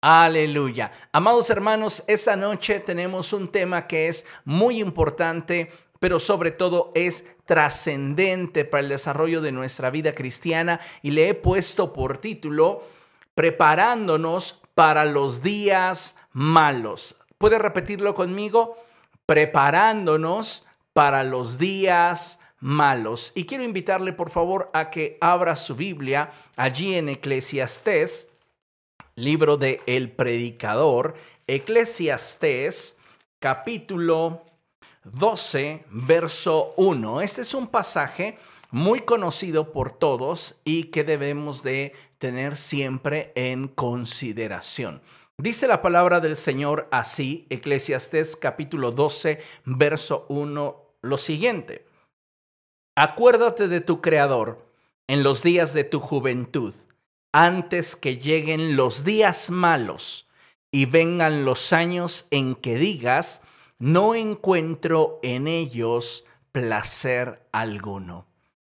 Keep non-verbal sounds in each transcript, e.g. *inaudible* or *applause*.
Aleluya. Amados hermanos, esta noche tenemos un tema que es muy importante, pero sobre todo es trascendente para el desarrollo de nuestra vida cristiana y le he puesto por título Preparándonos para los días malos. ¿Puede repetirlo conmigo? Preparándonos para los días malos. Y quiero invitarle por favor a que abra su Biblia allí en Eclesiastés libro de El Predicador, Eclesiastés, capítulo 12, verso 1. Este es un pasaje muy conocido por todos y que debemos de tener siempre en consideración. Dice la palabra del Señor así, Eclesiastés capítulo 12, verso 1, lo siguiente. Acuérdate de tu Creador en los días de tu juventud antes que lleguen los días malos y vengan los años en que digas, no encuentro en ellos placer alguno.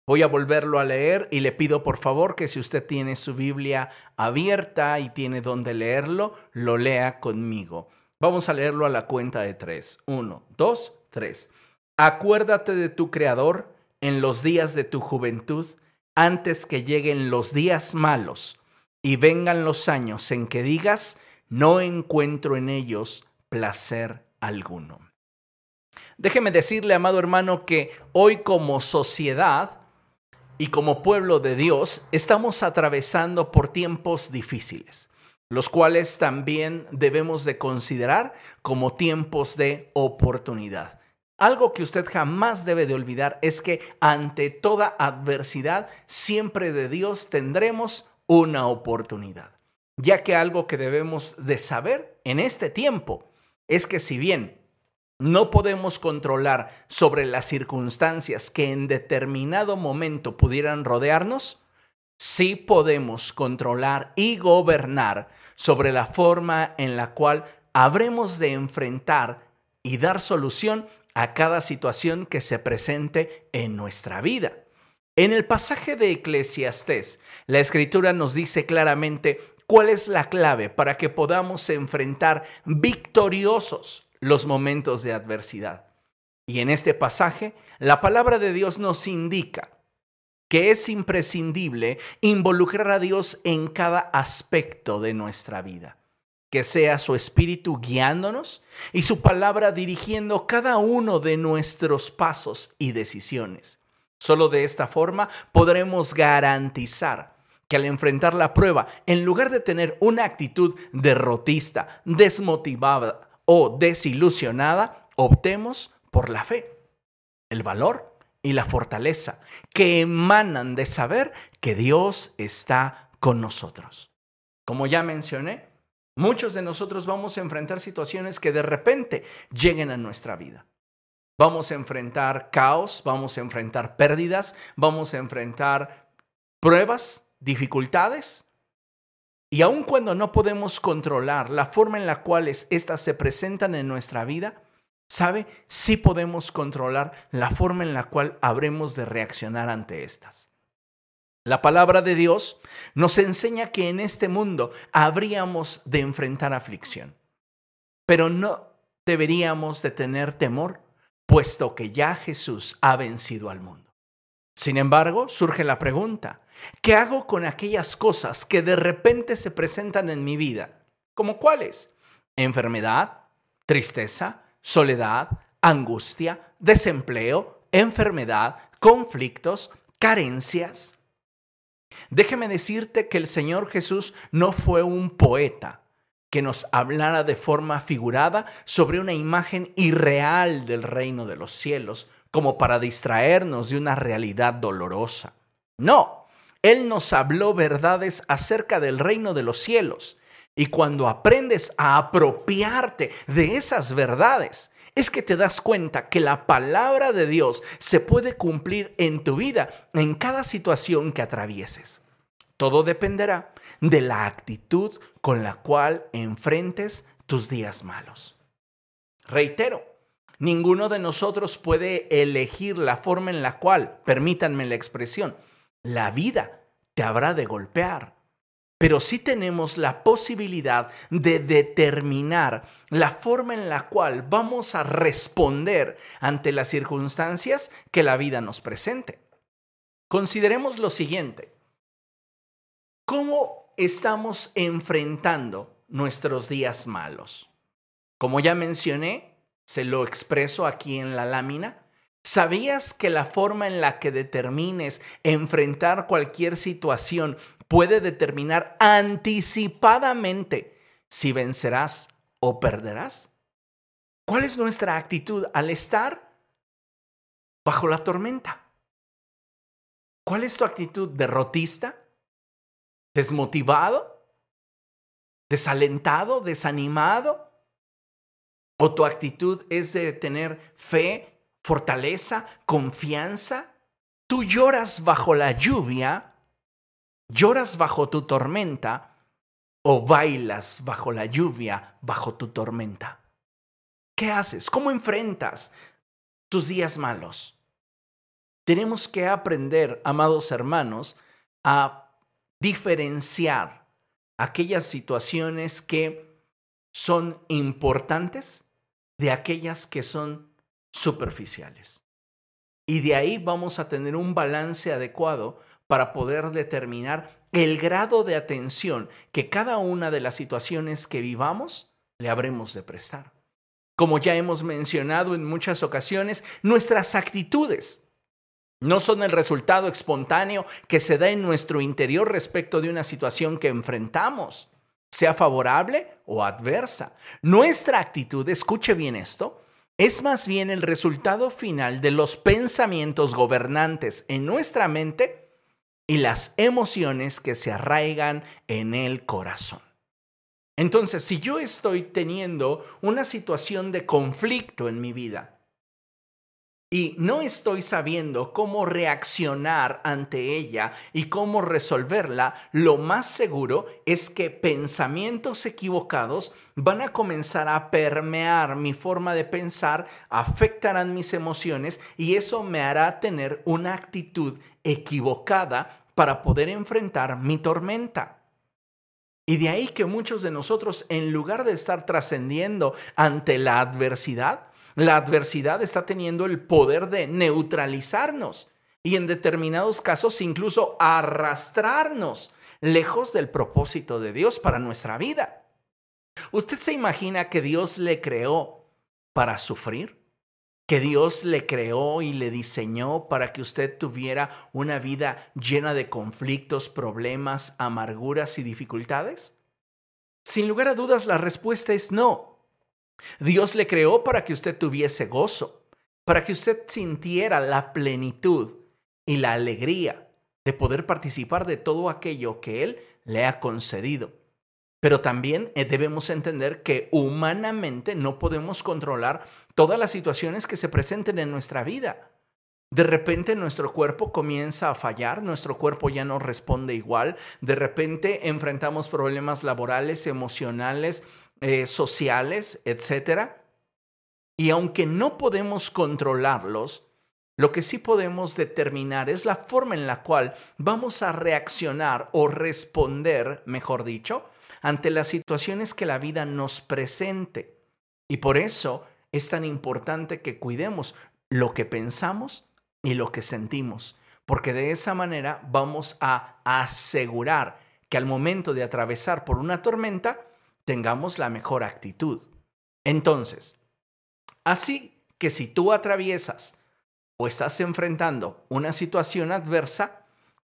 Voy a volverlo a leer y le pido por favor que si usted tiene su Biblia abierta y tiene donde leerlo, lo lea conmigo. Vamos a leerlo a la cuenta de tres. Uno, dos, tres. Acuérdate de tu Creador en los días de tu juventud antes que lleguen los días malos y vengan los años en que digas, no encuentro en ellos placer alguno. Déjeme decirle, amado hermano, que hoy como sociedad y como pueblo de Dios estamos atravesando por tiempos difíciles, los cuales también debemos de considerar como tiempos de oportunidad. Algo que usted jamás debe de olvidar es que ante toda adversidad, siempre de Dios tendremos una oportunidad. Ya que algo que debemos de saber en este tiempo es que si bien no podemos controlar sobre las circunstancias que en determinado momento pudieran rodearnos, sí podemos controlar y gobernar sobre la forma en la cual habremos de enfrentar y dar solución a cada situación que se presente en nuestra vida. En el pasaje de Eclesiastés, la escritura nos dice claramente cuál es la clave para que podamos enfrentar victoriosos los momentos de adversidad. Y en este pasaje, la palabra de Dios nos indica que es imprescindible involucrar a Dios en cada aspecto de nuestra vida que sea su espíritu guiándonos y su palabra dirigiendo cada uno de nuestros pasos y decisiones. Solo de esta forma podremos garantizar que al enfrentar la prueba, en lugar de tener una actitud derrotista, desmotivada o desilusionada, optemos por la fe, el valor y la fortaleza que emanan de saber que Dios está con nosotros. Como ya mencioné, Muchos de nosotros vamos a enfrentar situaciones que de repente lleguen a nuestra vida. Vamos a enfrentar caos, vamos a enfrentar pérdidas, vamos a enfrentar pruebas, dificultades. Y aun cuando no podemos controlar la forma en la cual estas se presentan en nuestra vida, ¿sabe? Sí podemos controlar la forma en la cual habremos de reaccionar ante estas. La palabra de Dios nos enseña que en este mundo habríamos de enfrentar aflicción, pero no deberíamos de tener temor, puesto que ya Jesús ha vencido al mundo. Sin embargo, surge la pregunta, ¿qué hago con aquellas cosas que de repente se presentan en mi vida? ¿Como cuáles? Enfermedad, tristeza, soledad, angustia, desempleo, enfermedad, conflictos, carencias. Déjeme decirte que el Señor Jesús no fue un poeta que nos hablara de forma figurada sobre una imagen irreal del reino de los cielos, como para distraernos de una realidad dolorosa. No, Él nos habló verdades acerca del reino de los cielos. Y cuando aprendes a apropiarte de esas verdades, es que te das cuenta que la palabra de Dios se puede cumplir en tu vida, en cada situación que atravieses. Todo dependerá de la actitud con la cual enfrentes tus días malos. Reitero, ninguno de nosotros puede elegir la forma en la cual, permítanme la expresión, la vida te habrá de golpear. Pero sí tenemos la posibilidad de determinar la forma en la cual vamos a responder ante las circunstancias que la vida nos presente. Consideremos lo siguiente. ¿Cómo estamos enfrentando nuestros días malos? Como ya mencioné, se lo expreso aquí en la lámina, ¿Sabías que la forma en la que determines enfrentar cualquier situación puede determinar anticipadamente si vencerás o perderás? ¿Cuál es nuestra actitud al estar bajo la tormenta? ¿Cuál es tu actitud derrotista? ¿Desmotivado? ¿Desalentado? ¿Desanimado? ¿O tu actitud es de tener fe, fortaleza, confianza? ¿Tú lloras bajo la lluvia ¿Lloras bajo tu tormenta o bailas bajo la lluvia, bajo tu tormenta? ¿Qué haces? ¿Cómo enfrentas tus días malos? Tenemos que aprender, amados hermanos, a diferenciar aquellas situaciones que son importantes de aquellas que son superficiales. Y de ahí vamos a tener un balance adecuado para poder determinar el grado de atención que cada una de las situaciones que vivamos le habremos de prestar. Como ya hemos mencionado en muchas ocasiones, nuestras actitudes no son el resultado espontáneo que se da en nuestro interior respecto de una situación que enfrentamos, sea favorable o adversa. Nuestra actitud, escuche bien esto, es más bien el resultado final de los pensamientos gobernantes en nuestra mente y las emociones que se arraigan en el corazón. Entonces, si yo estoy teniendo una situación de conflicto en mi vida y no estoy sabiendo cómo reaccionar ante ella y cómo resolverla, lo más seguro es que pensamientos equivocados van a comenzar a permear mi forma de pensar, afectarán mis emociones y eso me hará tener una actitud equivocada para poder enfrentar mi tormenta. Y de ahí que muchos de nosotros, en lugar de estar trascendiendo ante la adversidad, la adversidad está teniendo el poder de neutralizarnos y en determinados casos incluso arrastrarnos lejos del propósito de Dios para nuestra vida. ¿Usted se imagina que Dios le creó para sufrir? Que Dios le creó y le diseñó para que usted tuviera una vida llena de conflictos, problemas, amarguras y dificultades? Sin lugar a dudas, la respuesta es no. Dios le creó para que usted tuviese gozo, para que usted sintiera la plenitud y la alegría de poder participar de todo aquello que Él le ha concedido. Pero también eh, debemos entender que humanamente no podemos controlar todas las situaciones que se presenten en nuestra vida. De repente nuestro cuerpo comienza a fallar, nuestro cuerpo ya no responde igual, de repente enfrentamos problemas laborales, emocionales, eh, sociales, etc. Y aunque no podemos controlarlos, lo que sí podemos determinar es la forma en la cual vamos a reaccionar o responder, mejor dicho, ante las situaciones que la vida nos presente. Y por eso es tan importante que cuidemos lo que pensamos y lo que sentimos, porque de esa manera vamos a asegurar que al momento de atravesar por una tormenta tengamos la mejor actitud. Entonces, así que si tú atraviesas o estás enfrentando una situación adversa,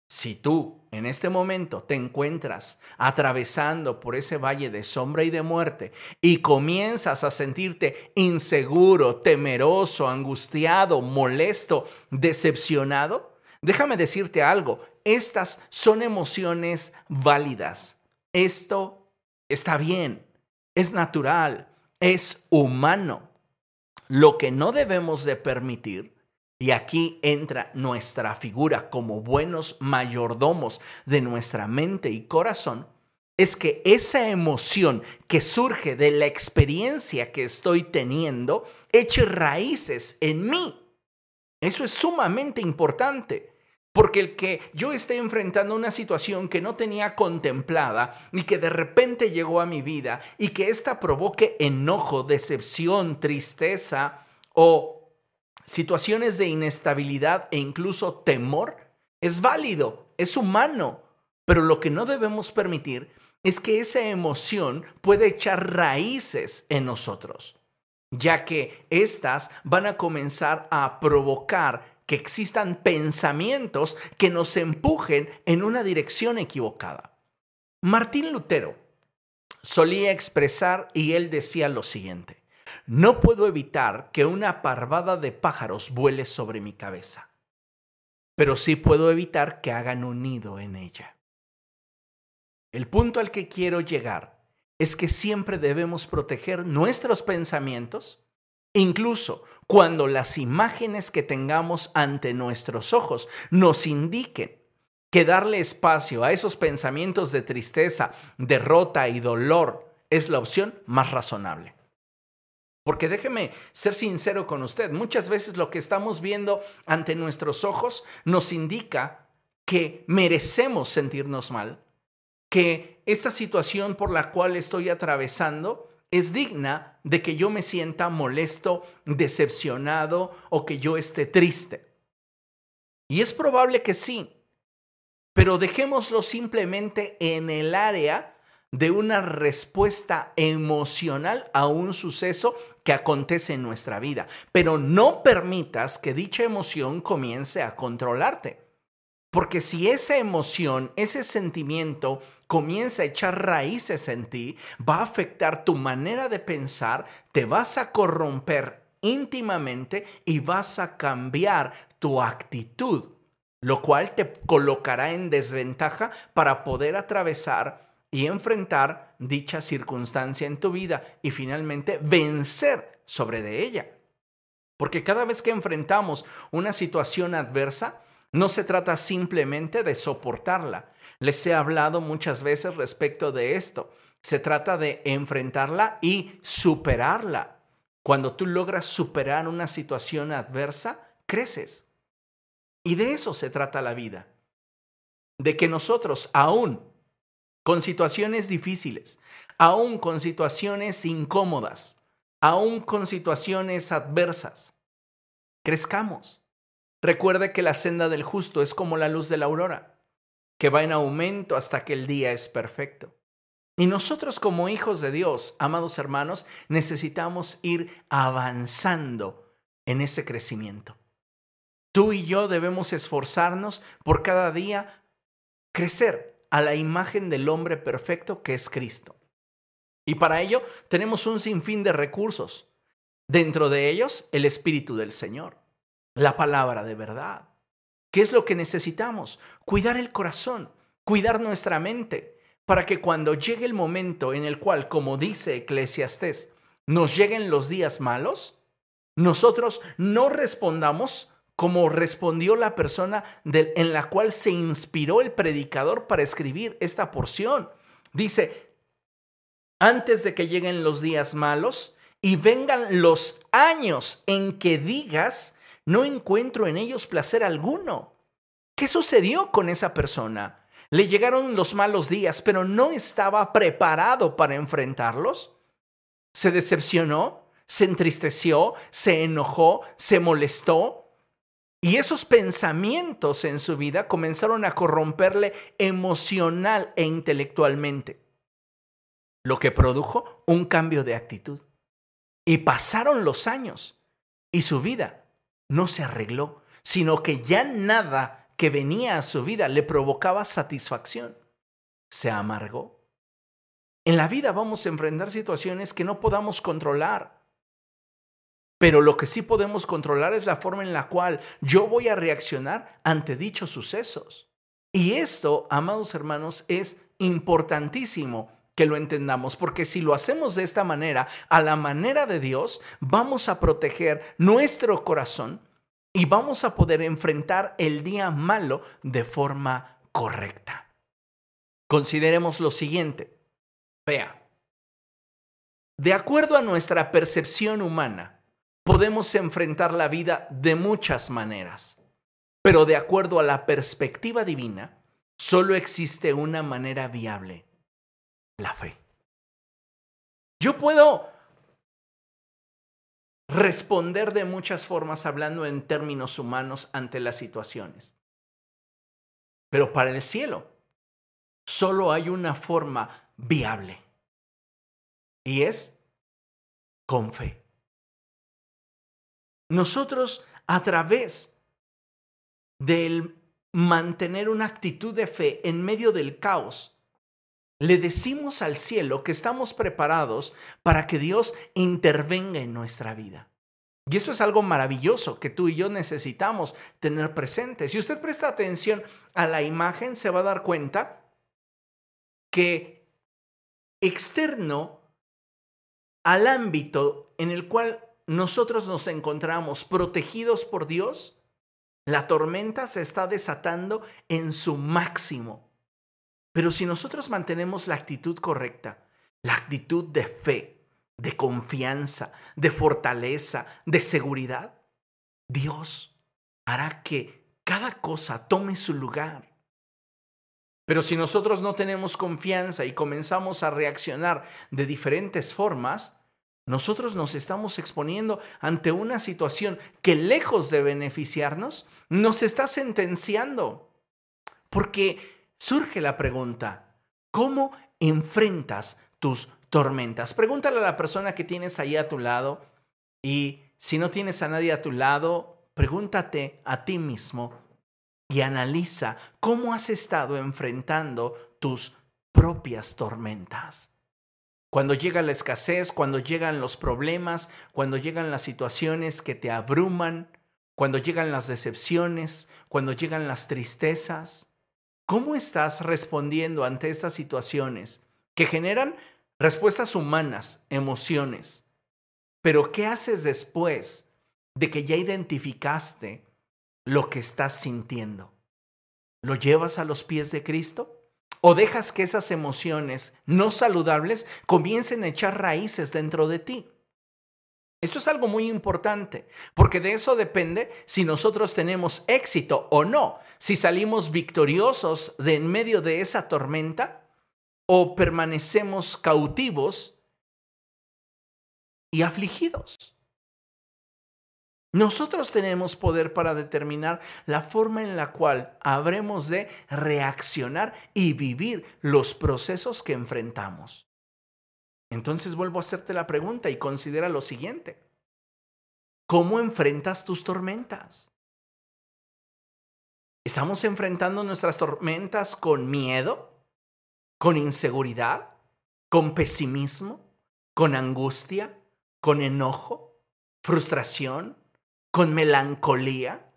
si tú en este momento te encuentras atravesando por ese valle de sombra y de muerte y comienzas a sentirte inseguro, temeroso, angustiado, molesto, decepcionado, déjame decirte algo, estas son emociones válidas. Esto está bien, es natural, es humano. Lo que no debemos de permitir y aquí entra nuestra figura como buenos mayordomos de nuestra mente y corazón, es que esa emoción que surge de la experiencia que estoy teniendo eche raíces en mí. Eso es sumamente importante. Porque el que yo esté enfrentando una situación que no tenía contemplada y que de repente llegó a mi vida y que ésta provoque enojo, decepción, tristeza o situaciones de inestabilidad e incluso temor, es válido, es humano. Pero lo que no debemos permitir es que esa emoción pueda echar raíces en nosotros, ya que éstas van a comenzar a provocar que existan pensamientos que nos empujen en una dirección equivocada. Martín Lutero solía expresar y él decía lo siguiente, no puedo evitar que una parvada de pájaros vuele sobre mi cabeza, pero sí puedo evitar que hagan un nido en ella. El punto al que quiero llegar es que siempre debemos proteger nuestros pensamientos Incluso cuando las imágenes que tengamos ante nuestros ojos nos indiquen que darle espacio a esos pensamientos de tristeza, derrota y dolor es la opción más razonable. Porque déjeme ser sincero con usted, muchas veces lo que estamos viendo ante nuestros ojos nos indica que merecemos sentirnos mal, que esta situación por la cual estoy atravesando es digna de que yo me sienta molesto, decepcionado o que yo esté triste. Y es probable que sí, pero dejémoslo simplemente en el área de una respuesta emocional a un suceso que acontece en nuestra vida, pero no permitas que dicha emoción comience a controlarte. Porque si esa emoción, ese sentimiento comienza a echar raíces en ti, va a afectar tu manera de pensar, te vas a corromper íntimamente y vas a cambiar tu actitud, lo cual te colocará en desventaja para poder atravesar y enfrentar dicha circunstancia en tu vida y finalmente vencer sobre de ella. Porque cada vez que enfrentamos una situación adversa, no se trata simplemente de soportarla. Les he hablado muchas veces respecto de esto. Se trata de enfrentarla y superarla. Cuando tú logras superar una situación adversa, creces. Y de eso se trata la vida. De que nosotros, aún con situaciones difíciles, aún con situaciones incómodas, aún con situaciones adversas, crezcamos Recuerde que la senda del justo es como la luz de la aurora, que va en aumento hasta que el día es perfecto. Y nosotros como hijos de Dios, amados hermanos, necesitamos ir avanzando en ese crecimiento. Tú y yo debemos esforzarnos por cada día crecer a la imagen del hombre perfecto que es Cristo. Y para ello tenemos un sinfín de recursos, dentro de ellos el Espíritu del Señor la palabra de verdad. ¿Qué es lo que necesitamos? Cuidar el corazón, cuidar nuestra mente, para que cuando llegue el momento en el cual, como dice Eclesiastés, nos lleguen los días malos, nosotros no respondamos como respondió la persona en la cual se inspiró el predicador para escribir esta porción. Dice, antes de que lleguen los días malos y vengan los años en que digas, no encuentro en ellos placer alguno. ¿Qué sucedió con esa persona? Le llegaron los malos días, pero no estaba preparado para enfrentarlos. Se decepcionó, se entristeció, se enojó, se molestó. Y esos pensamientos en su vida comenzaron a corromperle emocional e intelectualmente, lo que produjo un cambio de actitud. Y pasaron los años y su vida no se arregló, sino que ya nada que venía a su vida le provocaba satisfacción. Se amargó. En la vida vamos a enfrentar situaciones que no podamos controlar. Pero lo que sí podemos controlar es la forma en la cual yo voy a reaccionar ante dichos sucesos. Y esto, amados hermanos, es importantísimo que lo entendamos, porque si lo hacemos de esta manera, a la manera de Dios, vamos a proteger nuestro corazón y vamos a poder enfrentar el día malo de forma correcta. Consideremos lo siguiente. Vea, de acuerdo a nuestra percepción humana, podemos enfrentar la vida de muchas maneras. Pero de acuerdo a la perspectiva divina, solo existe una manera viable, la fe. Yo puedo responder de muchas formas hablando en términos humanos ante las situaciones. Pero para el cielo solo hay una forma viable y es con fe. Nosotros a través del mantener una actitud de fe en medio del caos, le decimos al cielo que estamos preparados para que Dios intervenga en nuestra vida. Y esto es algo maravilloso que tú y yo necesitamos tener presente. Si usted presta atención a la imagen, se va a dar cuenta que externo al ámbito en el cual nosotros nos encontramos protegidos por Dios, la tormenta se está desatando en su máximo. Pero si nosotros mantenemos la actitud correcta, la actitud de fe, de confianza, de fortaleza, de seguridad, Dios hará que cada cosa tome su lugar. Pero si nosotros no tenemos confianza y comenzamos a reaccionar de diferentes formas, nosotros nos estamos exponiendo ante una situación que lejos de beneficiarnos, nos está sentenciando. Porque surge la pregunta, ¿cómo enfrentas tus tormentas? Pregúntale a la persona que tienes ahí a tu lado y si no tienes a nadie a tu lado, pregúntate a ti mismo y analiza cómo has estado enfrentando tus propias tormentas. Cuando llega la escasez, cuando llegan los problemas, cuando llegan las situaciones que te abruman, cuando llegan las decepciones, cuando llegan las tristezas, ¿Cómo estás respondiendo ante estas situaciones que generan respuestas humanas, emociones? Pero ¿qué haces después de que ya identificaste lo que estás sintiendo? ¿Lo llevas a los pies de Cristo? ¿O dejas que esas emociones no saludables comiencen a echar raíces dentro de ti? Esto es algo muy importante, porque de eso depende si nosotros tenemos éxito o no, si salimos victoriosos de en medio de esa tormenta o permanecemos cautivos y afligidos. Nosotros tenemos poder para determinar la forma en la cual habremos de reaccionar y vivir los procesos que enfrentamos. Entonces vuelvo a hacerte la pregunta y considera lo siguiente. ¿Cómo enfrentas tus tormentas? ¿Estamos enfrentando nuestras tormentas con miedo? ¿Con inseguridad? ¿Con pesimismo? ¿Con angustia? ¿Con enojo? ¿Frustración? ¿Con melancolía?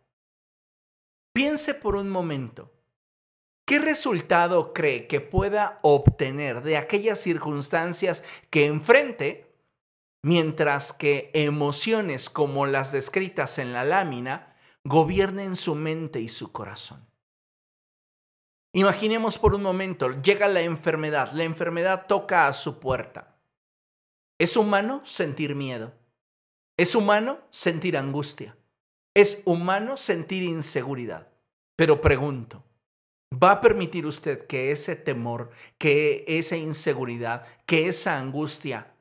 Piense por un momento. ¿Qué resultado cree que pueda obtener de aquellas circunstancias que enfrente, mientras que emociones como las descritas en la lámina gobiernen su mente y su corazón? Imaginemos por un momento, llega la enfermedad, la enfermedad toca a su puerta. ¿Es humano sentir miedo? ¿Es humano sentir angustia? ¿Es humano sentir inseguridad? Pero pregunto, va a permitir usted que ese temor, que esa inseguridad, que esa angustia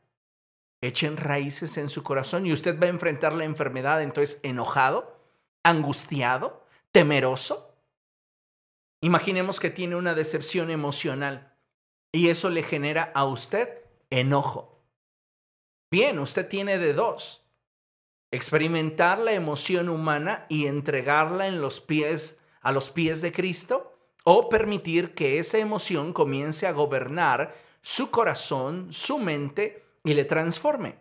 echen raíces en su corazón y usted va a enfrentar la enfermedad entonces enojado, angustiado, temeroso. Imaginemos que tiene una decepción emocional y eso le genera a usted enojo. Bien, usted tiene de dos. Experimentar la emoción humana y entregarla en los pies a los pies de Cristo o permitir que esa emoción comience a gobernar su corazón, su mente y le transforme.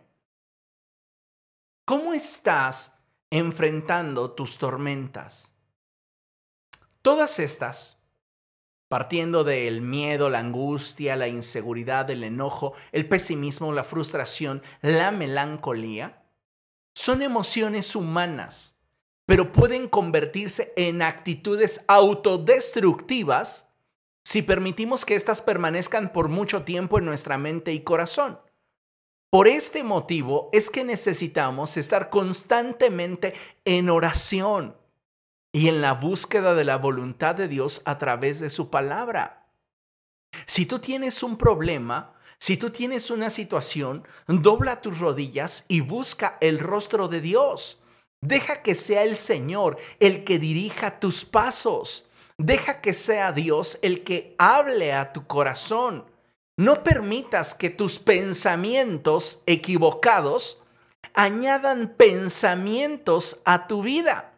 ¿Cómo estás enfrentando tus tormentas? Todas estas, partiendo del miedo, la angustia, la inseguridad, el enojo, el pesimismo, la frustración, la melancolía, son emociones humanas pero pueden convertirse en actitudes autodestructivas si permitimos que éstas permanezcan por mucho tiempo en nuestra mente y corazón. Por este motivo es que necesitamos estar constantemente en oración. y en la búsqueda de la voluntad de Dios a través de su palabra. Si tú tienes un problema, si tú tienes una situación, dobla tus rodillas y busca el rostro de Dios. Deja que sea el Señor el que dirija tus pasos. Deja que sea Dios el que hable a tu corazón. No permitas que tus pensamientos equivocados añadan pensamientos a tu vida.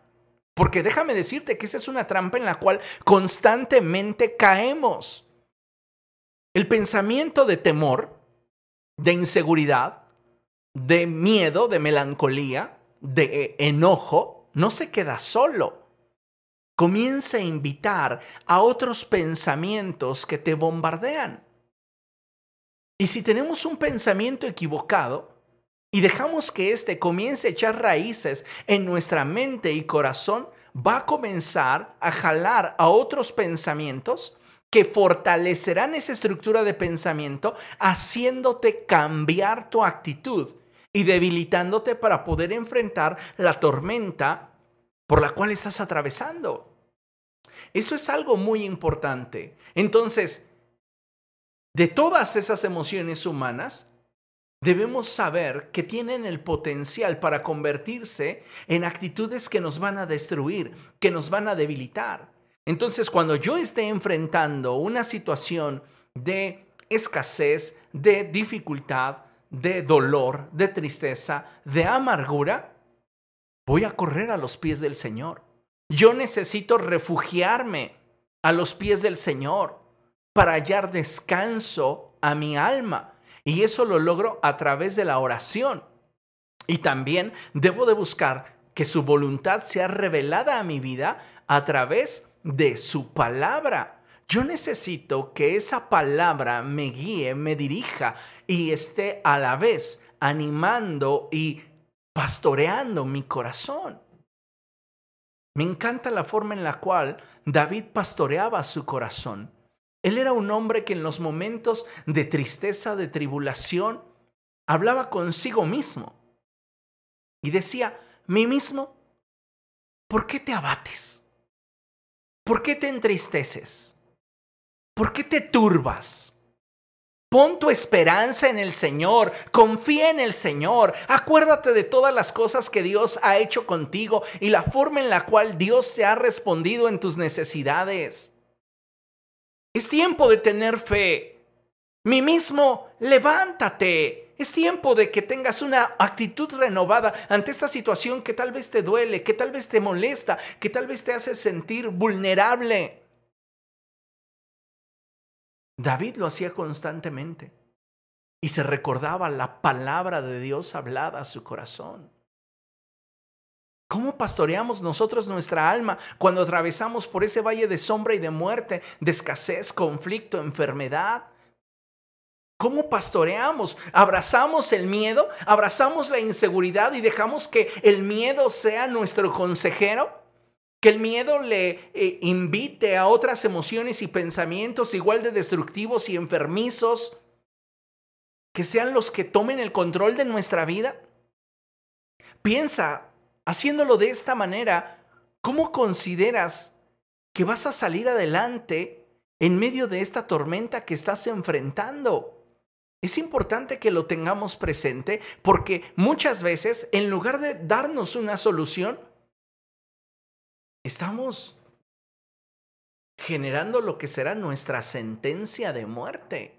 Porque déjame decirte que esa es una trampa en la cual constantemente caemos. El pensamiento de temor, de inseguridad, de miedo, de melancolía, de enojo, no se queda solo. Comienza a invitar a otros pensamientos que te bombardean. Y si tenemos un pensamiento equivocado y dejamos que éste comience a echar raíces en nuestra mente y corazón, va a comenzar a jalar a otros pensamientos que fortalecerán esa estructura de pensamiento, haciéndote cambiar tu actitud y debilitándote para poder enfrentar la tormenta por la cual estás atravesando. Eso es algo muy importante. Entonces, de todas esas emociones humanas, debemos saber que tienen el potencial para convertirse en actitudes que nos van a destruir, que nos van a debilitar. Entonces, cuando yo esté enfrentando una situación de escasez, de dificultad, de dolor, de tristeza, de amargura, voy a correr a los pies del Señor. Yo necesito refugiarme a los pies del Señor para hallar descanso a mi alma. Y eso lo logro a través de la oración. Y también debo de buscar que su voluntad sea revelada a mi vida a través de su palabra. Yo necesito que esa palabra me guíe, me dirija y esté a la vez animando y pastoreando mi corazón. Me encanta la forma en la cual David pastoreaba su corazón. Él era un hombre que en los momentos de tristeza, de tribulación, hablaba consigo mismo y decía, mí mismo, ¿por qué te abates? ¿Por qué te entristeces? ¿Por qué te turbas? Pon tu esperanza en el Señor, confía en el Señor, acuérdate de todas las cosas que Dios ha hecho contigo y la forma en la cual Dios se ha respondido en tus necesidades. Es tiempo de tener fe. Mi mismo, levántate. Es tiempo de que tengas una actitud renovada ante esta situación que tal vez te duele, que tal vez te molesta, que tal vez te hace sentir vulnerable. David lo hacía constantemente y se recordaba la palabra de Dios hablada a su corazón. ¿Cómo pastoreamos nosotros nuestra alma cuando atravesamos por ese valle de sombra y de muerte, de escasez, conflicto, enfermedad? ¿Cómo pastoreamos? ¿Abrazamos el miedo? ¿Abrazamos la inseguridad y dejamos que el miedo sea nuestro consejero? que el miedo le eh, invite a otras emociones y pensamientos igual de destructivos y enfermizos, que sean los que tomen el control de nuestra vida. Piensa, haciéndolo de esta manera, ¿cómo consideras que vas a salir adelante en medio de esta tormenta que estás enfrentando? Es importante que lo tengamos presente porque muchas veces, en lugar de darnos una solución, estamos generando lo que será nuestra sentencia de muerte.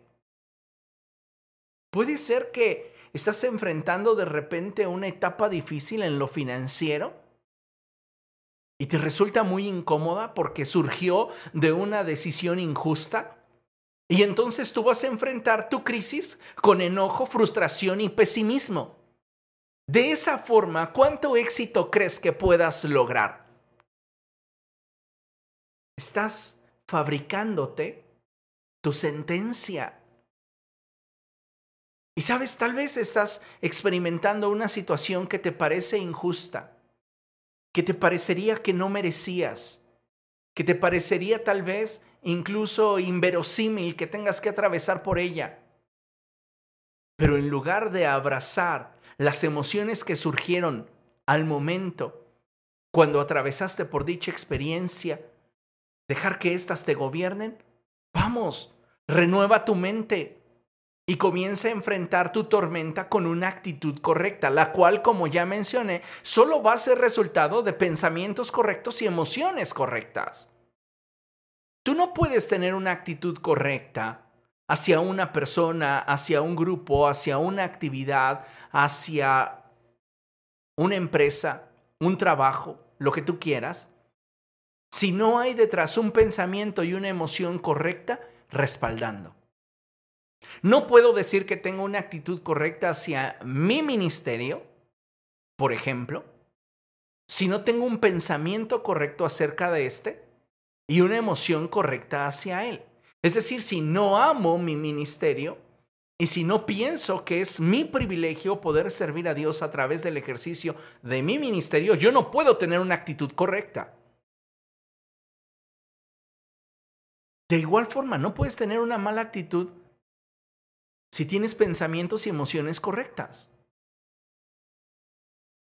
Puede ser que estás enfrentando de repente una etapa difícil en lo financiero y te resulta muy incómoda porque surgió de una decisión injusta. Y entonces tú vas a enfrentar tu crisis con enojo, frustración y pesimismo. De esa forma, ¿cuánto éxito crees que puedas lograr? Estás fabricándote tu sentencia. Y sabes, tal vez estás experimentando una situación que te parece injusta, que te parecería que no merecías, que te parecería tal vez incluso inverosímil que tengas que atravesar por ella. Pero en lugar de abrazar las emociones que surgieron al momento, cuando atravesaste por dicha experiencia, dejar que éstas te gobiernen? Vamos, renueva tu mente y comienza a enfrentar tu tormenta con una actitud correcta, la cual, como ya mencioné, solo va a ser resultado de pensamientos correctos y emociones correctas. Tú no puedes tener una actitud correcta hacia una persona, hacia un grupo, hacia una actividad, hacia una empresa, un trabajo, lo que tú quieras, si no hay detrás un pensamiento y una emoción correcta respaldando. No puedo decir que tengo una actitud correcta hacia mi ministerio, por ejemplo, si no tengo un pensamiento correcto acerca de este y una emoción correcta hacia él. Es decir, si no amo mi ministerio y si no pienso que es mi privilegio poder servir a Dios a través del ejercicio de mi ministerio, yo no puedo tener una actitud correcta. De igual forma, no puedes tener una mala actitud si tienes pensamientos y emociones correctas.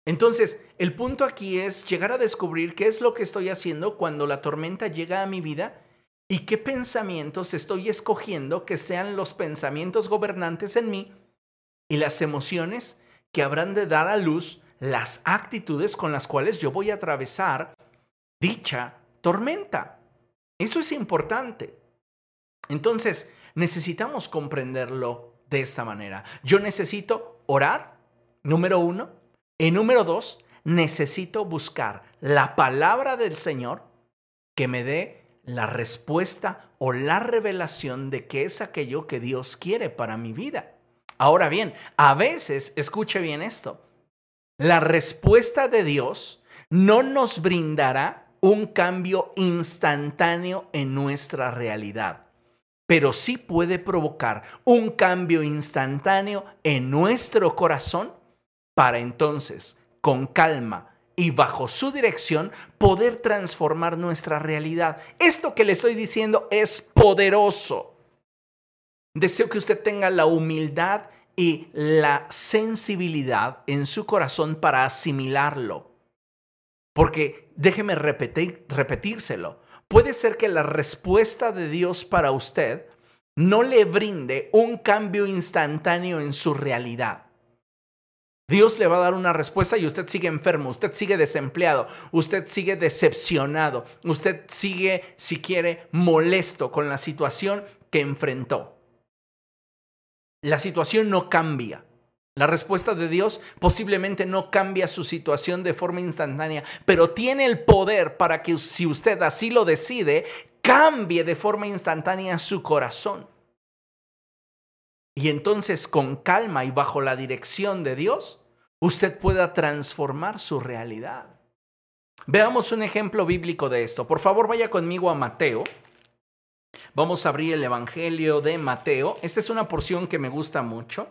Entonces, el punto aquí es llegar a descubrir qué es lo que estoy haciendo cuando la tormenta llega a mi vida y qué pensamientos estoy escogiendo que sean los pensamientos gobernantes en mí y las emociones que habrán de dar a luz las actitudes con las cuales yo voy a atravesar dicha tormenta. Eso es importante. Entonces, necesitamos comprenderlo de esta manera. Yo necesito orar, número uno. Y número dos, necesito buscar la palabra del Señor que me dé la respuesta o la revelación de qué es aquello que Dios quiere para mi vida. Ahora bien, a veces, escuche bien esto, la respuesta de Dios no nos brindará un cambio instantáneo en nuestra realidad, pero sí puede provocar un cambio instantáneo en nuestro corazón para entonces, con calma, y bajo su dirección poder transformar nuestra realidad. Esto que le estoy diciendo es poderoso. Deseo que usted tenga la humildad y la sensibilidad en su corazón para asimilarlo. Porque déjeme repetir, repetírselo. Puede ser que la respuesta de Dios para usted no le brinde un cambio instantáneo en su realidad. Dios le va a dar una respuesta y usted sigue enfermo, usted sigue desempleado, usted sigue decepcionado, usted sigue, si quiere, molesto con la situación que enfrentó. La situación no cambia. La respuesta de Dios posiblemente no cambia su situación de forma instantánea, pero tiene el poder para que si usted así lo decide, cambie de forma instantánea su corazón. Y entonces con calma y bajo la dirección de Dios, usted pueda transformar su realidad. Veamos un ejemplo bíblico de esto. Por favor, vaya conmigo a Mateo. Vamos a abrir el Evangelio de Mateo. Esta es una porción que me gusta mucho.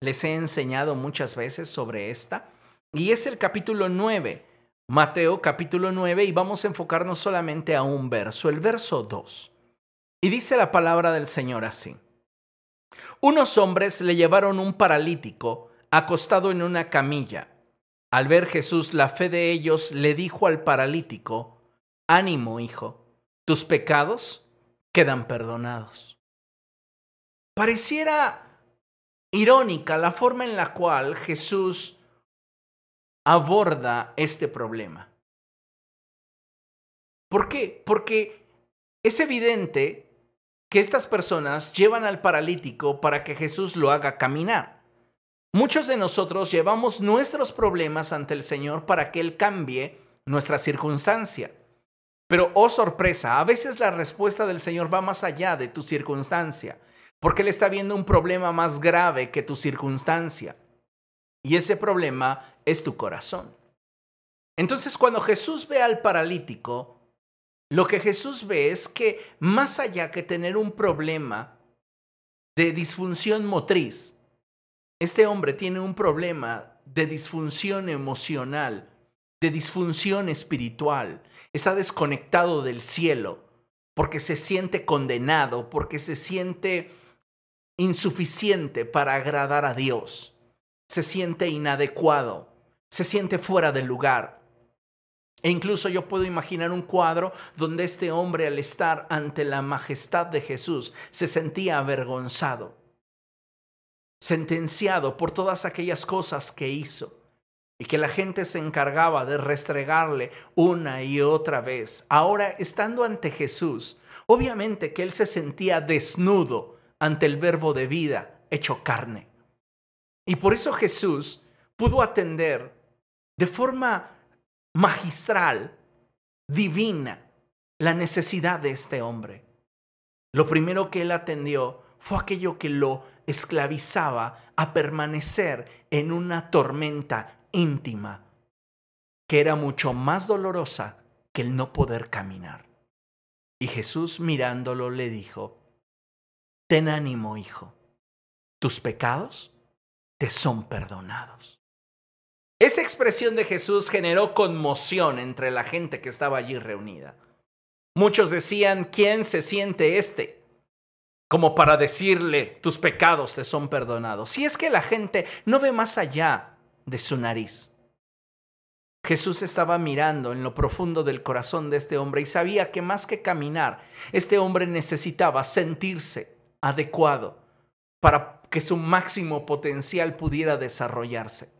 Les he enseñado muchas veces sobre esta. Y es el capítulo 9. Mateo capítulo 9 y vamos a enfocarnos solamente a un verso, el verso 2. Y dice la palabra del Señor así. Unos hombres le llevaron un paralítico acostado en una camilla. Al ver Jesús la fe de ellos, le dijo al paralítico, Ánimo, hijo, tus pecados quedan perdonados. Pareciera irónica la forma en la cual Jesús aborda este problema. ¿Por qué? Porque es evidente que estas personas llevan al paralítico para que Jesús lo haga caminar. Muchos de nosotros llevamos nuestros problemas ante el Señor para que Él cambie nuestra circunstancia. Pero, oh sorpresa, a veces la respuesta del Señor va más allá de tu circunstancia, porque Él está viendo un problema más grave que tu circunstancia. Y ese problema es tu corazón. Entonces, cuando Jesús ve al paralítico, lo que Jesús ve es que más allá que tener un problema de disfunción motriz, este hombre tiene un problema de disfunción emocional, de disfunción espiritual. Está desconectado del cielo porque se siente condenado, porque se siente insuficiente para agradar a Dios. Se siente inadecuado, se siente fuera del lugar. E incluso yo puedo imaginar un cuadro donde este hombre al estar ante la majestad de Jesús se sentía avergonzado, sentenciado por todas aquellas cosas que hizo y que la gente se encargaba de restregarle una y otra vez. Ahora, estando ante Jesús, obviamente que él se sentía desnudo ante el verbo de vida hecho carne. Y por eso Jesús pudo atender de forma magistral, divina, la necesidad de este hombre. Lo primero que él atendió fue aquello que lo esclavizaba a permanecer en una tormenta íntima que era mucho más dolorosa que el no poder caminar. Y Jesús mirándolo le dijo, Ten ánimo, hijo, tus pecados te son perdonados. Esa expresión de Jesús generó conmoción entre la gente que estaba allí reunida. Muchos decían, ¿quién se siente este? Como para decirle, tus pecados te son perdonados. Si es que la gente no ve más allá de su nariz. Jesús estaba mirando en lo profundo del corazón de este hombre y sabía que más que caminar, este hombre necesitaba sentirse adecuado para que su máximo potencial pudiera desarrollarse.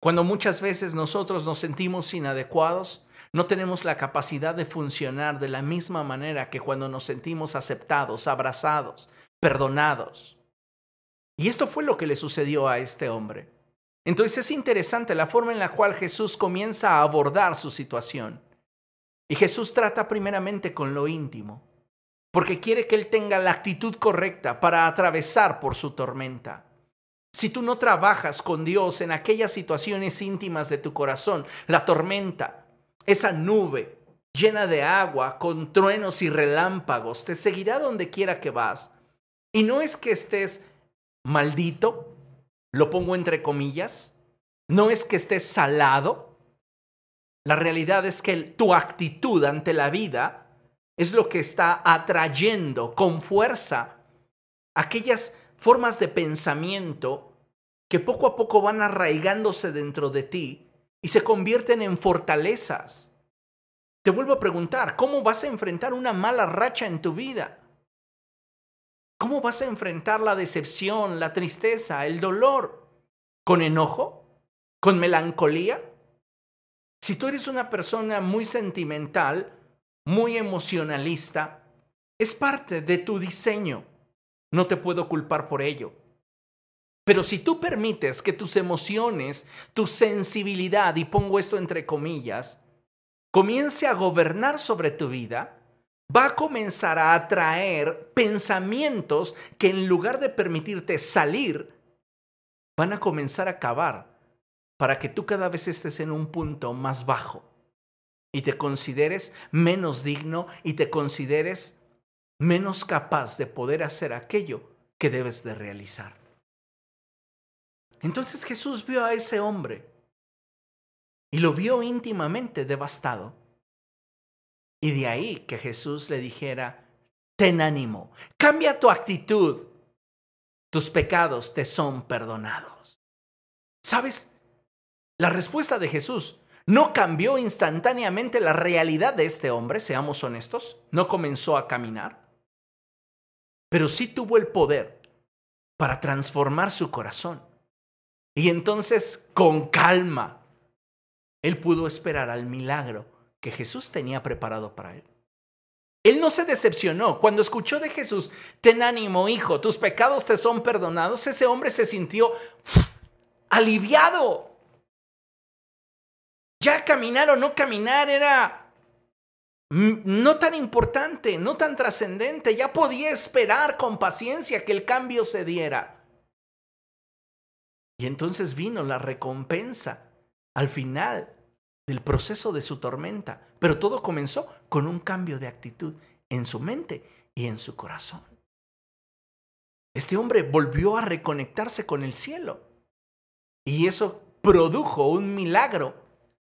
Cuando muchas veces nosotros nos sentimos inadecuados, no tenemos la capacidad de funcionar de la misma manera que cuando nos sentimos aceptados, abrazados, perdonados. Y esto fue lo que le sucedió a este hombre. Entonces es interesante la forma en la cual Jesús comienza a abordar su situación. Y Jesús trata primeramente con lo íntimo, porque quiere que él tenga la actitud correcta para atravesar por su tormenta. Si tú no trabajas con Dios en aquellas situaciones íntimas de tu corazón, la tormenta, esa nube llena de agua, con truenos y relámpagos, te seguirá donde quiera que vas. Y no es que estés maldito, lo pongo entre comillas, no es que estés salado, la realidad es que tu actitud ante la vida es lo que está atrayendo con fuerza aquellas formas de pensamiento que poco a poco van arraigándose dentro de ti y se convierten en fortalezas. Te vuelvo a preguntar, ¿cómo vas a enfrentar una mala racha en tu vida? ¿Cómo vas a enfrentar la decepción, la tristeza, el dolor? ¿Con enojo? ¿Con melancolía? Si tú eres una persona muy sentimental, muy emocionalista, es parte de tu diseño. No te puedo culpar por ello. Pero si tú permites que tus emociones, tu sensibilidad, y pongo esto entre comillas, comience a gobernar sobre tu vida, va a comenzar a atraer pensamientos que en lugar de permitirte salir, van a comenzar a cavar para que tú cada vez estés en un punto más bajo y te consideres menos digno y te consideres menos capaz de poder hacer aquello que debes de realizar. Entonces Jesús vio a ese hombre y lo vio íntimamente devastado. Y de ahí que Jesús le dijera, ten ánimo, cambia tu actitud, tus pecados te son perdonados. ¿Sabes? La respuesta de Jesús no cambió instantáneamente la realidad de este hombre, seamos honestos, no comenzó a caminar, pero sí tuvo el poder para transformar su corazón. Y entonces, con calma, él pudo esperar al milagro que Jesús tenía preparado para él. Él no se decepcionó. Cuando escuchó de Jesús, ten ánimo, hijo, tus pecados te son perdonados, ese hombre se sintió aliviado. Ya caminar o no caminar era no tan importante, no tan trascendente. Ya podía esperar con paciencia que el cambio se diera. Y entonces vino la recompensa al final del proceso de su tormenta. Pero todo comenzó con un cambio de actitud en su mente y en su corazón. Este hombre volvió a reconectarse con el cielo. Y eso produjo un milagro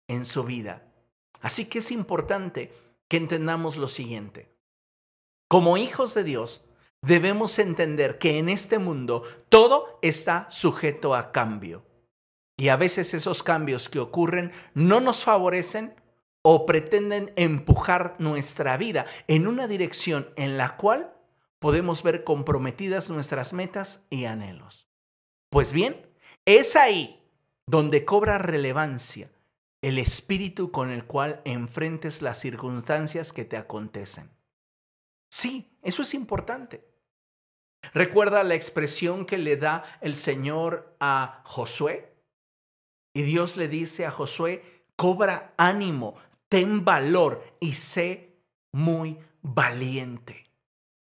en su vida. Así que es importante que entendamos lo siguiente. Como hijos de Dios, debemos entender que en este mundo todo está sujeto a cambio. Y a veces esos cambios que ocurren no nos favorecen o pretenden empujar nuestra vida en una dirección en la cual podemos ver comprometidas nuestras metas y anhelos. Pues bien, es ahí donde cobra relevancia el espíritu con el cual enfrentes las circunstancias que te acontecen. Sí, eso es importante. Recuerda la expresión que le da el Señor a Josué. Y Dios le dice a Josué, cobra ánimo, ten valor y sé muy valiente.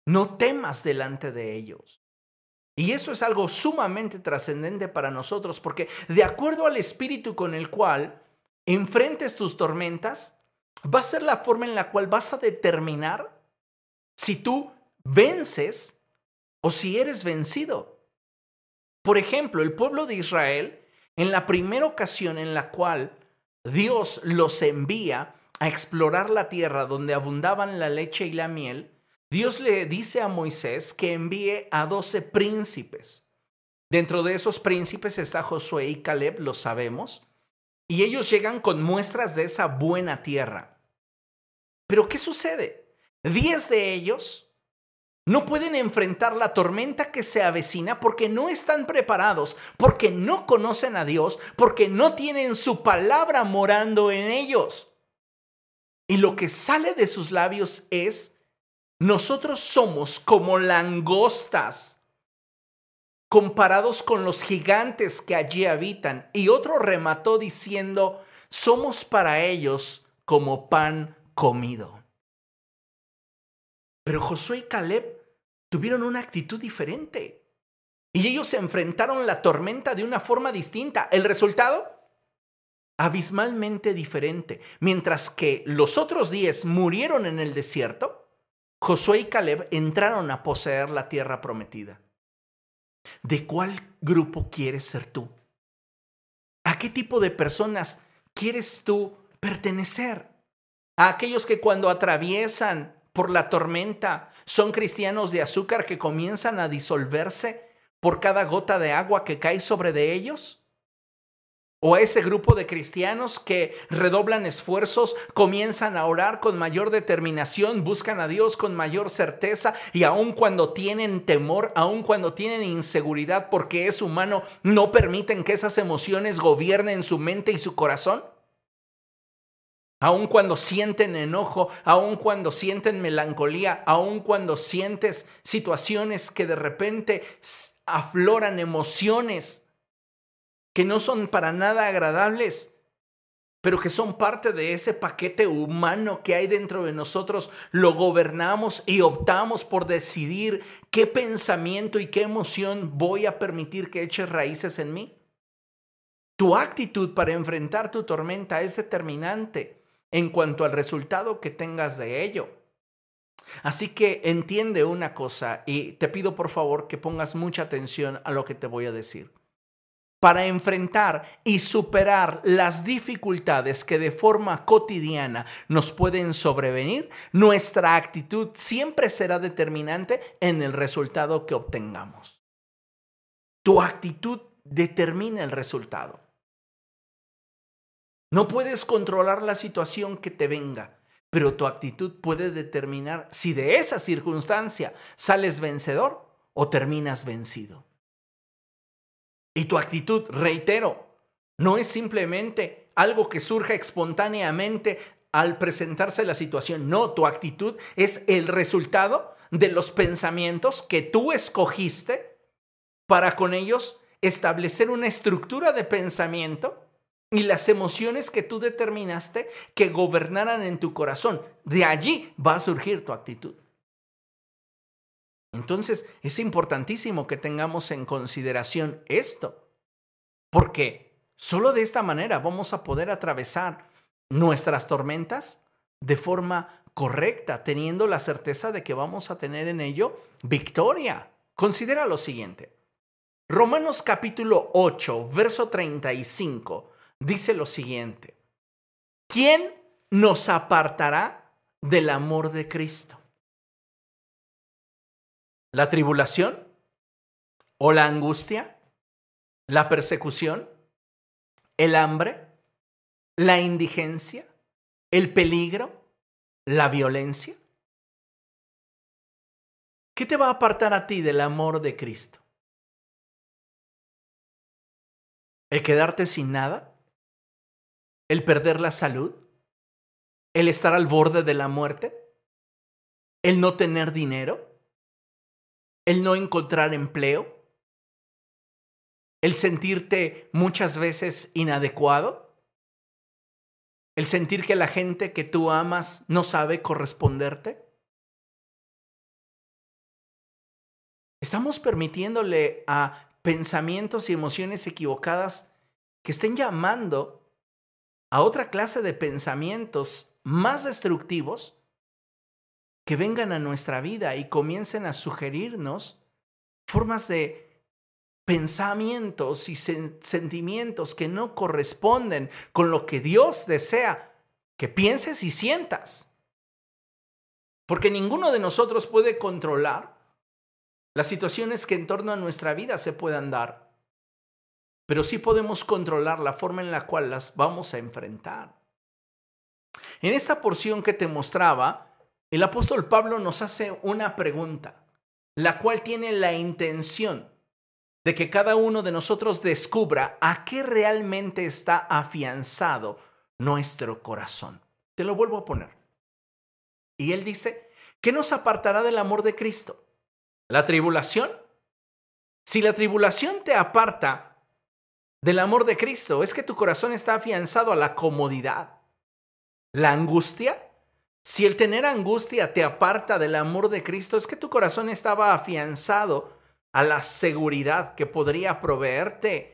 No temas delante de ellos. Y eso es algo sumamente trascendente para nosotros, porque de acuerdo al espíritu con el cual enfrentes tus tormentas, va a ser la forma en la cual vas a determinar si tú vences o si eres vencido. Por ejemplo, el pueblo de Israel, en la primera ocasión en la cual Dios los envía a explorar la tierra donde abundaban la leche y la miel, Dios le dice a Moisés que envíe a doce príncipes. Dentro de esos príncipes está Josué y Caleb, lo sabemos, y ellos llegan con muestras de esa buena tierra. Pero ¿qué sucede? Diez de ellos no pueden enfrentar la tormenta que se avecina porque no están preparados, porque no conocen a Dios, porque no tienen su palabra morando en ellos. Y lo que sale de sus labios es, nosotros somos como langostas comparados con los gigantes que allí habitan. Y otro remató diciendo, somos para ellos como pan comido. Pero Josué y Caleb tuvieron una actitud diferente. Y ellos se enfrentaron la tormenta de una forma distinta. ¿El resultado? Abismalmente diferente. Mientras que los otros diez murieron en el desierto, Josué y Caleb entraron a poseer la tierra prometida. ¿De cuál grupo quieres ser tú? ¿A qué tipo de personas quieres tú pertenecer? ¿A aquellos que cuando atraviesan por la tormenta son cristianos de azúcar que comienzan a disolverse por cada gota de agua que cae sobre de ellos? O ese grupo de cristianos que redoblan esfuerzos, comienzan a orar con mayor determinación, buscan a Dios con mayor certeza y aun cuando tienen temor, aun cuando tienen inseguridad porque es humano, no permiten que esas emociones gobiernen su mente y su corazón. Aun cuando sienten enojo, aun cuando sienten melancolía, aun cuando sientes situaciones que de repente afloran emociones que no son para nada agradables, pero que son parte de ese paquete humano que hay dentro de nosotros, lo gobernamos y optamos por decidir qué pensamiento y qué emoción voy a permitir que eche raíces en mí. Tu actitud para enfrentar tu tormenta es determinante en cuanto al resultado que tengas de ello. Así que entiende una cosa y te pido por favor que pongas mucha atención a lo que te voy a decir para enfrentar y superar las dificultades que de forma cotidiana nos pueden sobrevenir, nuestra actitud siempre será determinante en el resultado que obtengamos. Tu actitud determina el resultado. No puedes controlar la situación que te venga, pero tu actitud puede determinar si de esa circunstancia sales vencedor o terminas vencido. Y tu actitud, reitero, no es simplemente algo que surja espontáneamente al presentarse la situación. No, tu actitud es el resultado de los pensamientos que tú escogiste para con ellos establecer una estructura de pensamiento y las emociones que tú determinaste que gobernaran en tu corazón. De allí va a surgir tu actitud. Entonces es importantísimo que tengamos en consideración esto, porque solo de esta manera vamos a poder atravesar nuestras tormentas de forma correcta, teniendo la certeza de que vamos a tener en ello victoria. Considera lo siguiente. Romanos capítulo 8, verso 35, dice lo siguiente. ¿Quién nos apartará del amor de Cristo? La tribulación o la angustia, la persecución, el hambre, la indigencia, el peligro, la violencia? ¿Qué te va a apartar a ti del amor de Cristo? ¿El quedarte sin nada? ¿El perder la salud? ¿El estar al borde de la muerte? ¿El no tener dinero? ¿El no encontrar empleo? ¿El sentirte muchas veces inadecuado? ¿El sentir que la gente que tú amas no sabe corresponderte? Estamos permitiéndole a pensamientos y emociones equivocadas que estén llamando a otra clase de pensamientos más destructivos que vengan a nuestra vida y comiencen a sugerirnos formas de pensamientos y sentimientos que no corresponden con lo que Dios desea que pienses y sientas. Porque ninguno de nosotros puede controlar las situaciones que en torno a nuestra vida se puedan dar, pero sí podemos controlar la forma en la cual las vamos a enfrentar. En esta porción que te mostraba, el apóstol Pablo nos hace una pregunta, la cual tiene la intención de que cada uno de nosotros descubra a qué realmente está afianzado nuestro corazón. Te lo vuelvo a poner. Y él dice, ¿qué nos apartará del amor de Cristo? ¿La tribulación? Si la tribulación te aparta del amor de Cristo, es que tu corazón está afianzado a la comodidad. ¿La angustia? Si el tener angustia te aparta del amor de Cristo, es que tu corazón estaba afianzado a la seguridad que podría proveerte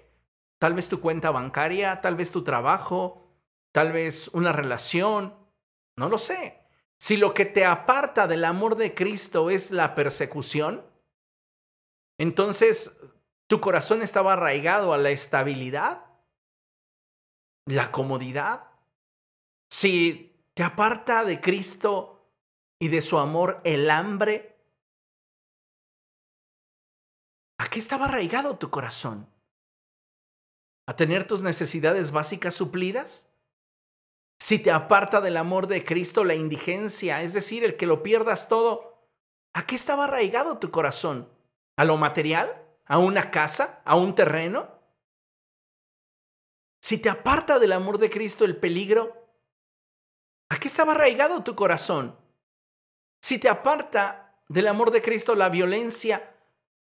tal vez tu cuenta bancaria, tal vez tu trabajo, tal vez una relación, no lo sé. Si lo que te aparta del amor de Cristo es la persecución, entonces, ¿tu corazón estaba arraigado a la estabilidad? ¿La comodidad? Si te aparta de Cristo y de su amor el hambre, ¿a qué estaba arraigado tu corazón? ¿A tener tus necesidades básicas suplidas? Si te aparta del amor de Cristo la indigencia, es decir, el que lo pierdas todo, ¿a qué estaba arraigado tu corazón? a lo material, a una casa, a un terreno? Si te aparta del amor de Cristo el peligro, ¿a qué estaba arraigado tu corazón? Si te aparta del amor de Cristo la violencia,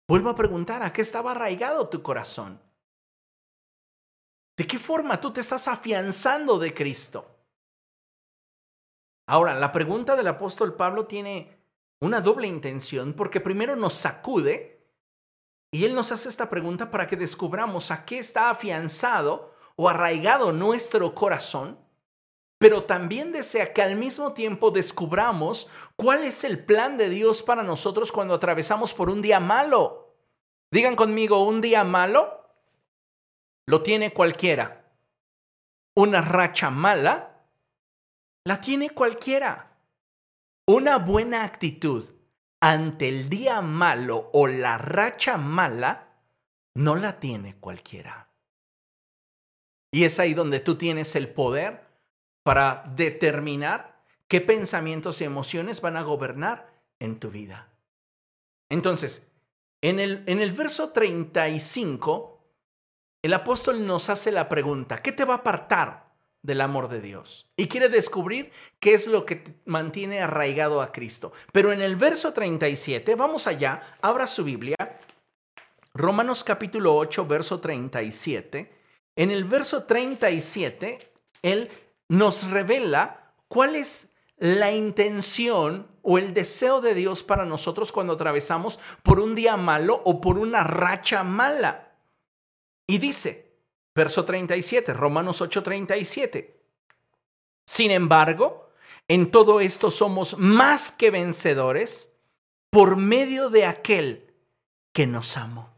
vuelvo a preguntar, ¿a qué estaba arraigado tu corazón? ¿De qué forma tú te estás afianzando de Cristo? Ahora, la pregunta del apóstol Pablo tiene una doble intención porque primero nos sacude y Él nos hace esta pregunta para que descubramos a qué está afianzado o arraigado nuestro corazón, pero también desea que al mismo tiempo descubramos cuál es el plan de Dios para nosotros cuando atravesamos por un día malo. Digan conmigo, un día malo lo tiene cualquiera. Una racha mala la tiene cualquiera. Una buena actitud ante el día malo o la racha mala, no la tiene cualquiera. Y es ahí donde tú tienes el poder para determinar qué pensamientos y emociones van a gobernar en tu vida. Entonces, en el, en el verso 35, el apóstol nos hace la pregunta, ¿qué te va a apartar del amor de Dios y quiere descubrir qué es lo que mantiene arraigado a Cristo. Pero en el verso 37, vamos allá, abra su Biblia, Romanos capítulo 8, verso 37. En el verso 37, Él nos revela cuál es la intención o el deseo de Dios para nosotros cuando atravesamos por un día malo o por una racha mala. Y dice, Verso 37, Romanos 8:37. Sin embargo, en todo esto somos más que vencedores por medio de aquel que nos amó.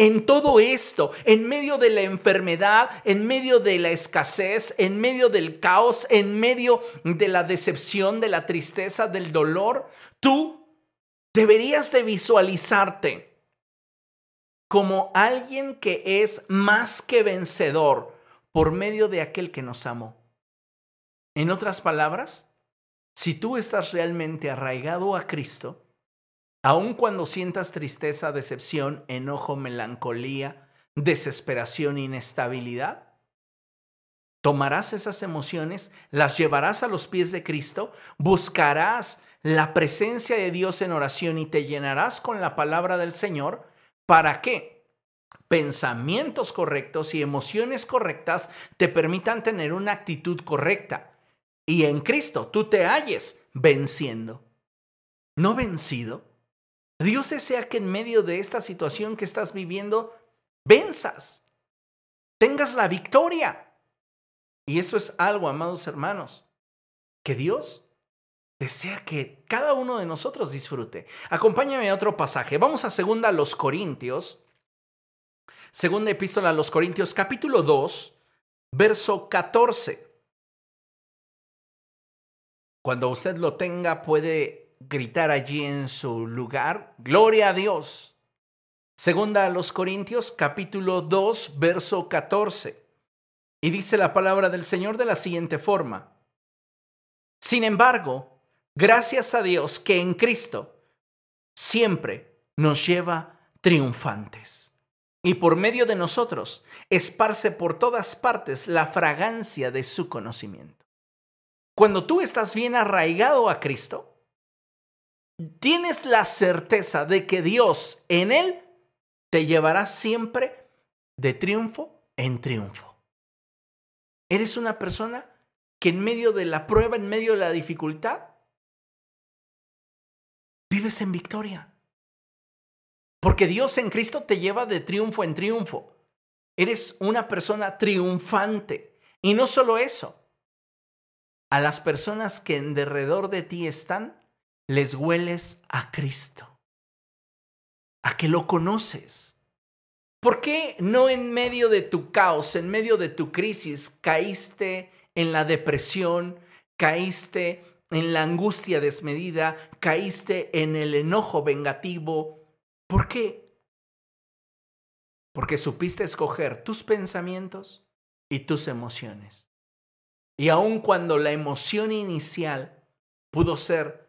En todo esto, en medio de la enfermedad, en medio de la escasez, en medio del caos, en medio de la decepción, de la tristeza, del dolor, tú deberías de visualizarte como alguien que es más que vencedor por medio de aquel que nos amó. En otras palabras, si tú estás realmente arraigado a Cristo, aun cuando sientas tristeza, decepción, enojo, melancolía, desesperación, inestabilidad, tomarás esas emociones, las llevarás a los pies de Cristo, buscarás la presencia de Dios en oración y te llenarás con la palabra del Señor. ¿Para qué? Pensamientos correctos y emociones correctas te permitan tener una actitud correcta. Y en Cristo tú te halles venciendo. No vencido. Dios desea que en medio de esta situación que estás viviendo, venzas. Tengas la victoria. Y eso es algo, amados hermanos, que Dios desea que cada uno de nosotros disfrute. Acompáñame a otro pasaje. Vamos a segunda los Corintios. Segunda epístola a los Corintios, capítulo 2, verso 14. Cuando usted lo tenga, puede gritar allí en su lugar, Gloria a Dios. Segunda a los Corintios, capítulo 2, verso 14. Y dice la palabra del Señor de la siguiente forma. Sin embargo, gracias a Dios que en Cristo siempre nos lleva triunfantes. Y por medio de nosotros esparce por todas partes la fragancia de su conocimiento. Cuando tú estás bien arraigado a Cristo, tienes la certeza de que Dios en Él te llevará siempre de triunfo en triunfo. Eres una persona que en medio de la prueba, en medio de la dificultad, vives en victoria. Porque Dios en Cristo te lleva de triunfo en triunfo. Eres una persona triunfante. Y no solo eso, a las personas que en derredor de ti están, les hueles a Cristo, a que lo conoces. ¿Por qué no en medio de tu caos, en medio de tu crisis, caíste en la depresión, caíste en la angustia desmedida, caíste en el enojo vengativo? ¿Por qué? Porque supiste escoger tus pensamientos y tus emociones. Y aun cuando la emoción inicial pudo ser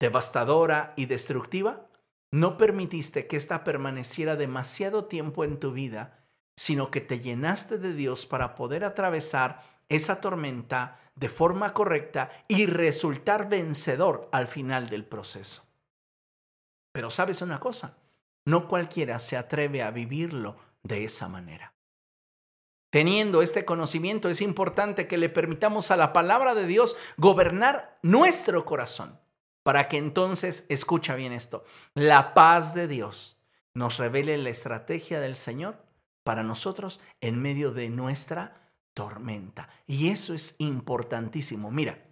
devastadora y destructiva, no permitiste que ésta permaneciera demasiado tiempo en tu vida, sino que te llenaste de Dios para poder atravesar esa tormenta de forma correcta y resultar vencedor al final del proceso. Pero sabes una cosa, no cualquiera se atreve a vivirlo de esa manera. Teniendo este conocimiento es importante que le permitamos a la palabra de Dios gobernar nuestro corazón para que entonces, escucha bien esto, la paz de Dios nos revele la estrategia del Señor para nosotros en medio de nuestra tormenta. Y eso es importantísimo. Mira,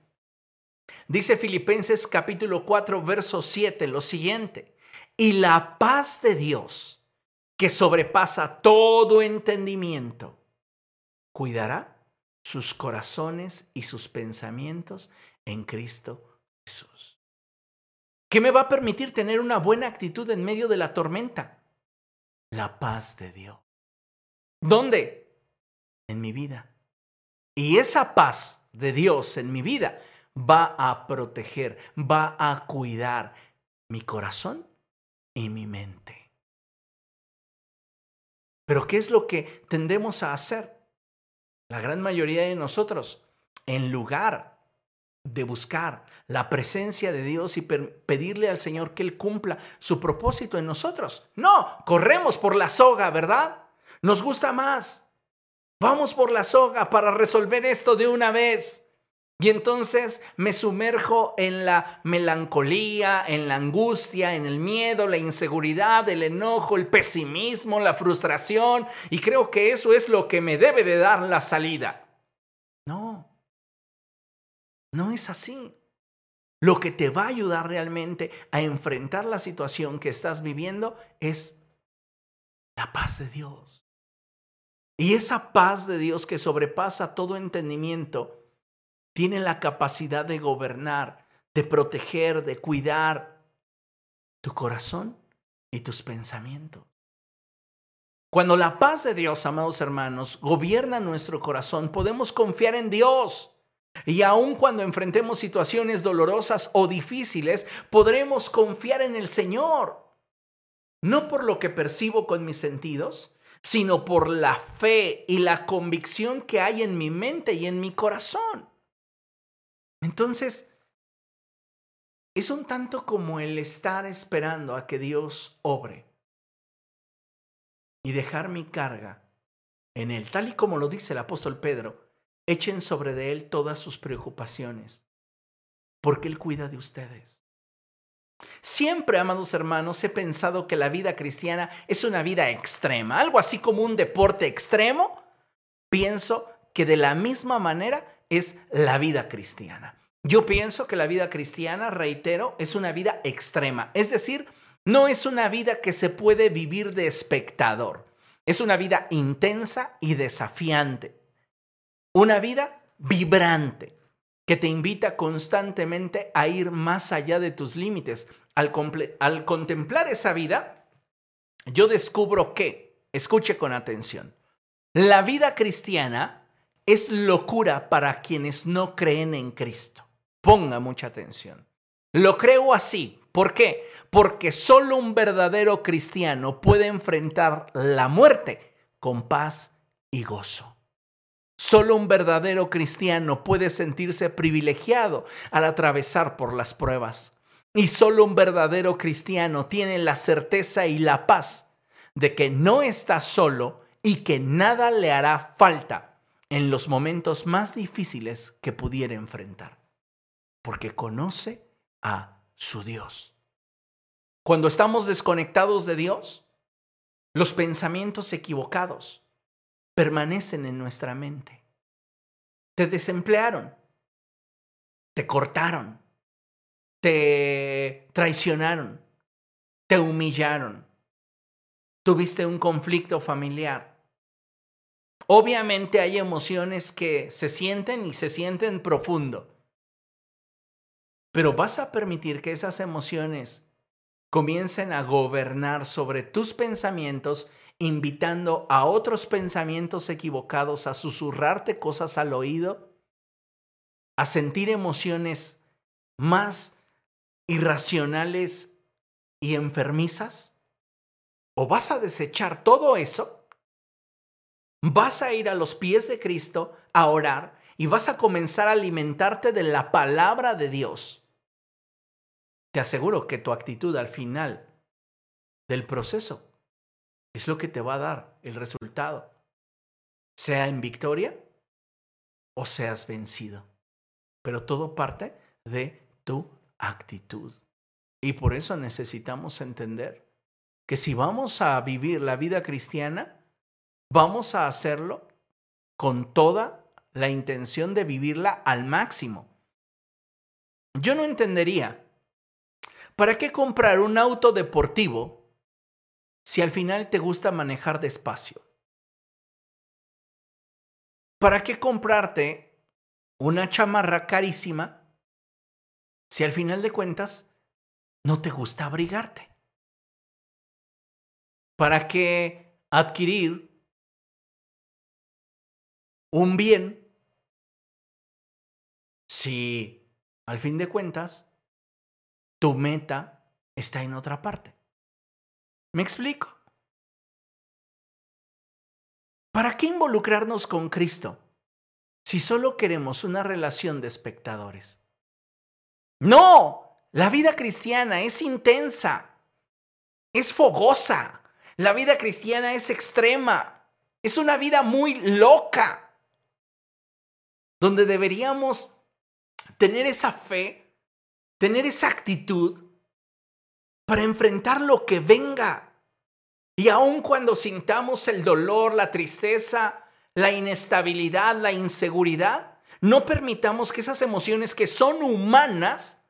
dice Filipenses capítulo 4, verso 7 lo siguiente, y la paz de Dios, que sobrepasa todo entendimiento, cuidará sus corazones y sus pensamientos en Cristo Jesús. ¿Qué me va a permitir tener una buena actitud en medio de la tormenta? La paz de Dios. ¿Dónde? En mi vida. Y esa paz de Dios en mi vida va a proteger, va a cuidar mi corazón y mi mente. Pero ¿qué es lo que tendemos a hacer? La gran mayoría de nosotros, en lugar de buscar la presencia de Dios y pedirle al Señor que Él cumpla su propósito en nosotros. No, corremos por la soga, ¿verdad? Nos gusta más. Vamos por la soga para resolver esto de una vez. Y entonces me sumerjo en la melancolía, en la angustia, en el miedo, la inseguridad, el enojo, el pesimismo, la frustración, y creo que eso es lo que me debe de dar la salida. No, no es así. Lo que te va a ayudar realmente a enfrentar la situación que estás viviendo es la paz de Dios. Y esa paz de Dios que sobrepasa todo entendimiento tiene la capacidad de gobernar, de proteger, de cuidar tu corazón y tus pensamientos. Cuando la paz de Dios, amados hermanos, gobierna nuestro corazón, podemos confiar en Dios. Y aun cuando enfrentemos situaciones dolorosas o difíciles, podremos confiar en el Señor. No por lo que percibo con mis sentidos, sino por la fe y la convicción que hay en mi mente y en mi corazón. Entonces, es un tanto como el estar esperando a que Dios obre y dejar mi carga en Él, tal y como lo dice el apóstol Pedro, echen sobre de Él todas sus preocupaciones, porque Él cuida de ustedes. Siempre, amados hermanos, he pensado que la vida cristiana es una vida extrema, algo así como un deporte extremo. Pienso que de la misma manera es la vida cristiana. Yo pienso que la vida cristiana, reitero, es una vida extrema. Es decir, no es una vida que se puede vivir de espectador. Es una vida intensa y desafiante. Una vida vibrante que te invita constantemente a ir más allá de tus límites. Al, contemplar esa vida, yo descubro que, escuche con atención, la vida cristiana es locura para quienes no creen en Cristo. Ponga mucha atención. Lo creo así. ¿Por qué? Porque solo un verdadero cristiano puede enfrentar la muerte con paz y gozo. Solo un verdadero cristiano puede sentirse privilegiado al atravesar por las pruebas. Y solo un verdadero cristiano tiene la certeza y la paz de que no está solo y que nada le hará falta en los momentos más difíciles que pudiera enfrentar porque conoce a su Dios. Cuando estamos desconectados de Dios, los pensamientos equivocados permanecen en nuestra mente. Te desemplearon, te cortaron, te traicionaron, te humillaron, tuviste un conflicto familiar. Obviamente hay emociones que se sienten y se sienten profundo. Pero vas a permitir que esas emociones comiencen a gobernar sobre tus pensamientos, invitando a otros pensamientos equivocados a susurrarte cosas al oído, a sentir emociones más irracionales y enfermizas? ¿O vas a desechar todo eso? ¿Vas a ir a los pies de Cristo a orar y vas a comenzar a alimentarte de la palabra de Dios? te aseguro que tu actitud al final del proceso es lo que te va a dar el resultado, sea en victoria o seas vencido. Pero todo parte de tu actitud. Y por eso necesitamos entender que si vamos a vivir la vida cristiana, vamos a hacerlo con toda la intención de vivirla al máximo. Yo no entendería ¿Para qué comprar un auto deportivo si al final te gusta manejar despacio? ¿Para qué comprarte una chamarra carísima si al final de cuentas no te gusta abrigarte? ¿Para qué adquirir un bien si al fin de cuentas tu meta está en otra parte. ¿Me explico? ¿Para qué involucrarnos con Cristo si solo queremos una relación de espectadores? No, la vida cristiana es intensa, es fogosa, la vida cristiana es extrema, es una vida muy loca, donde deberíamos tener esa fe tener esa actitud para enfrentar lo que venga. Y aun cuando sintamos el dolor, la tristeza, la inestabilidad, la inseguridad, no permitamos que esas emociones que son humanas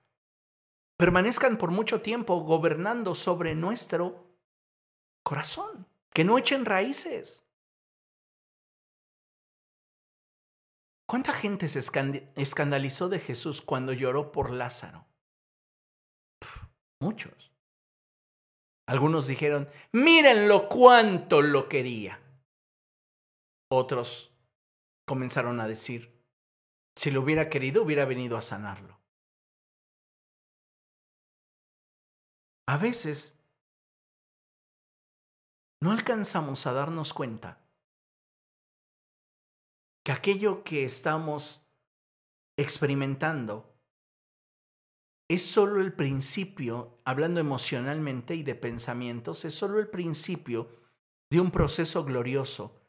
permanezcan por mucho tiempo gobernando sobre nuestro corazón, que no echen raíces. ¿Cuánta gente se escandalizó de Jesús cuando lloró por Lázaro? muchos. Algunos dijeron, mírenlo cuánto lo quería. Otros comenzaron a decir, si lo hubiera querido, hubiera venido a sanarlo. A veces no alcanzamos a darnos cuenta que aquello que estamos experimentando es solo el principio, hablando emocionalmente y de pensamientos, es solo el principio de un proceso glorioso,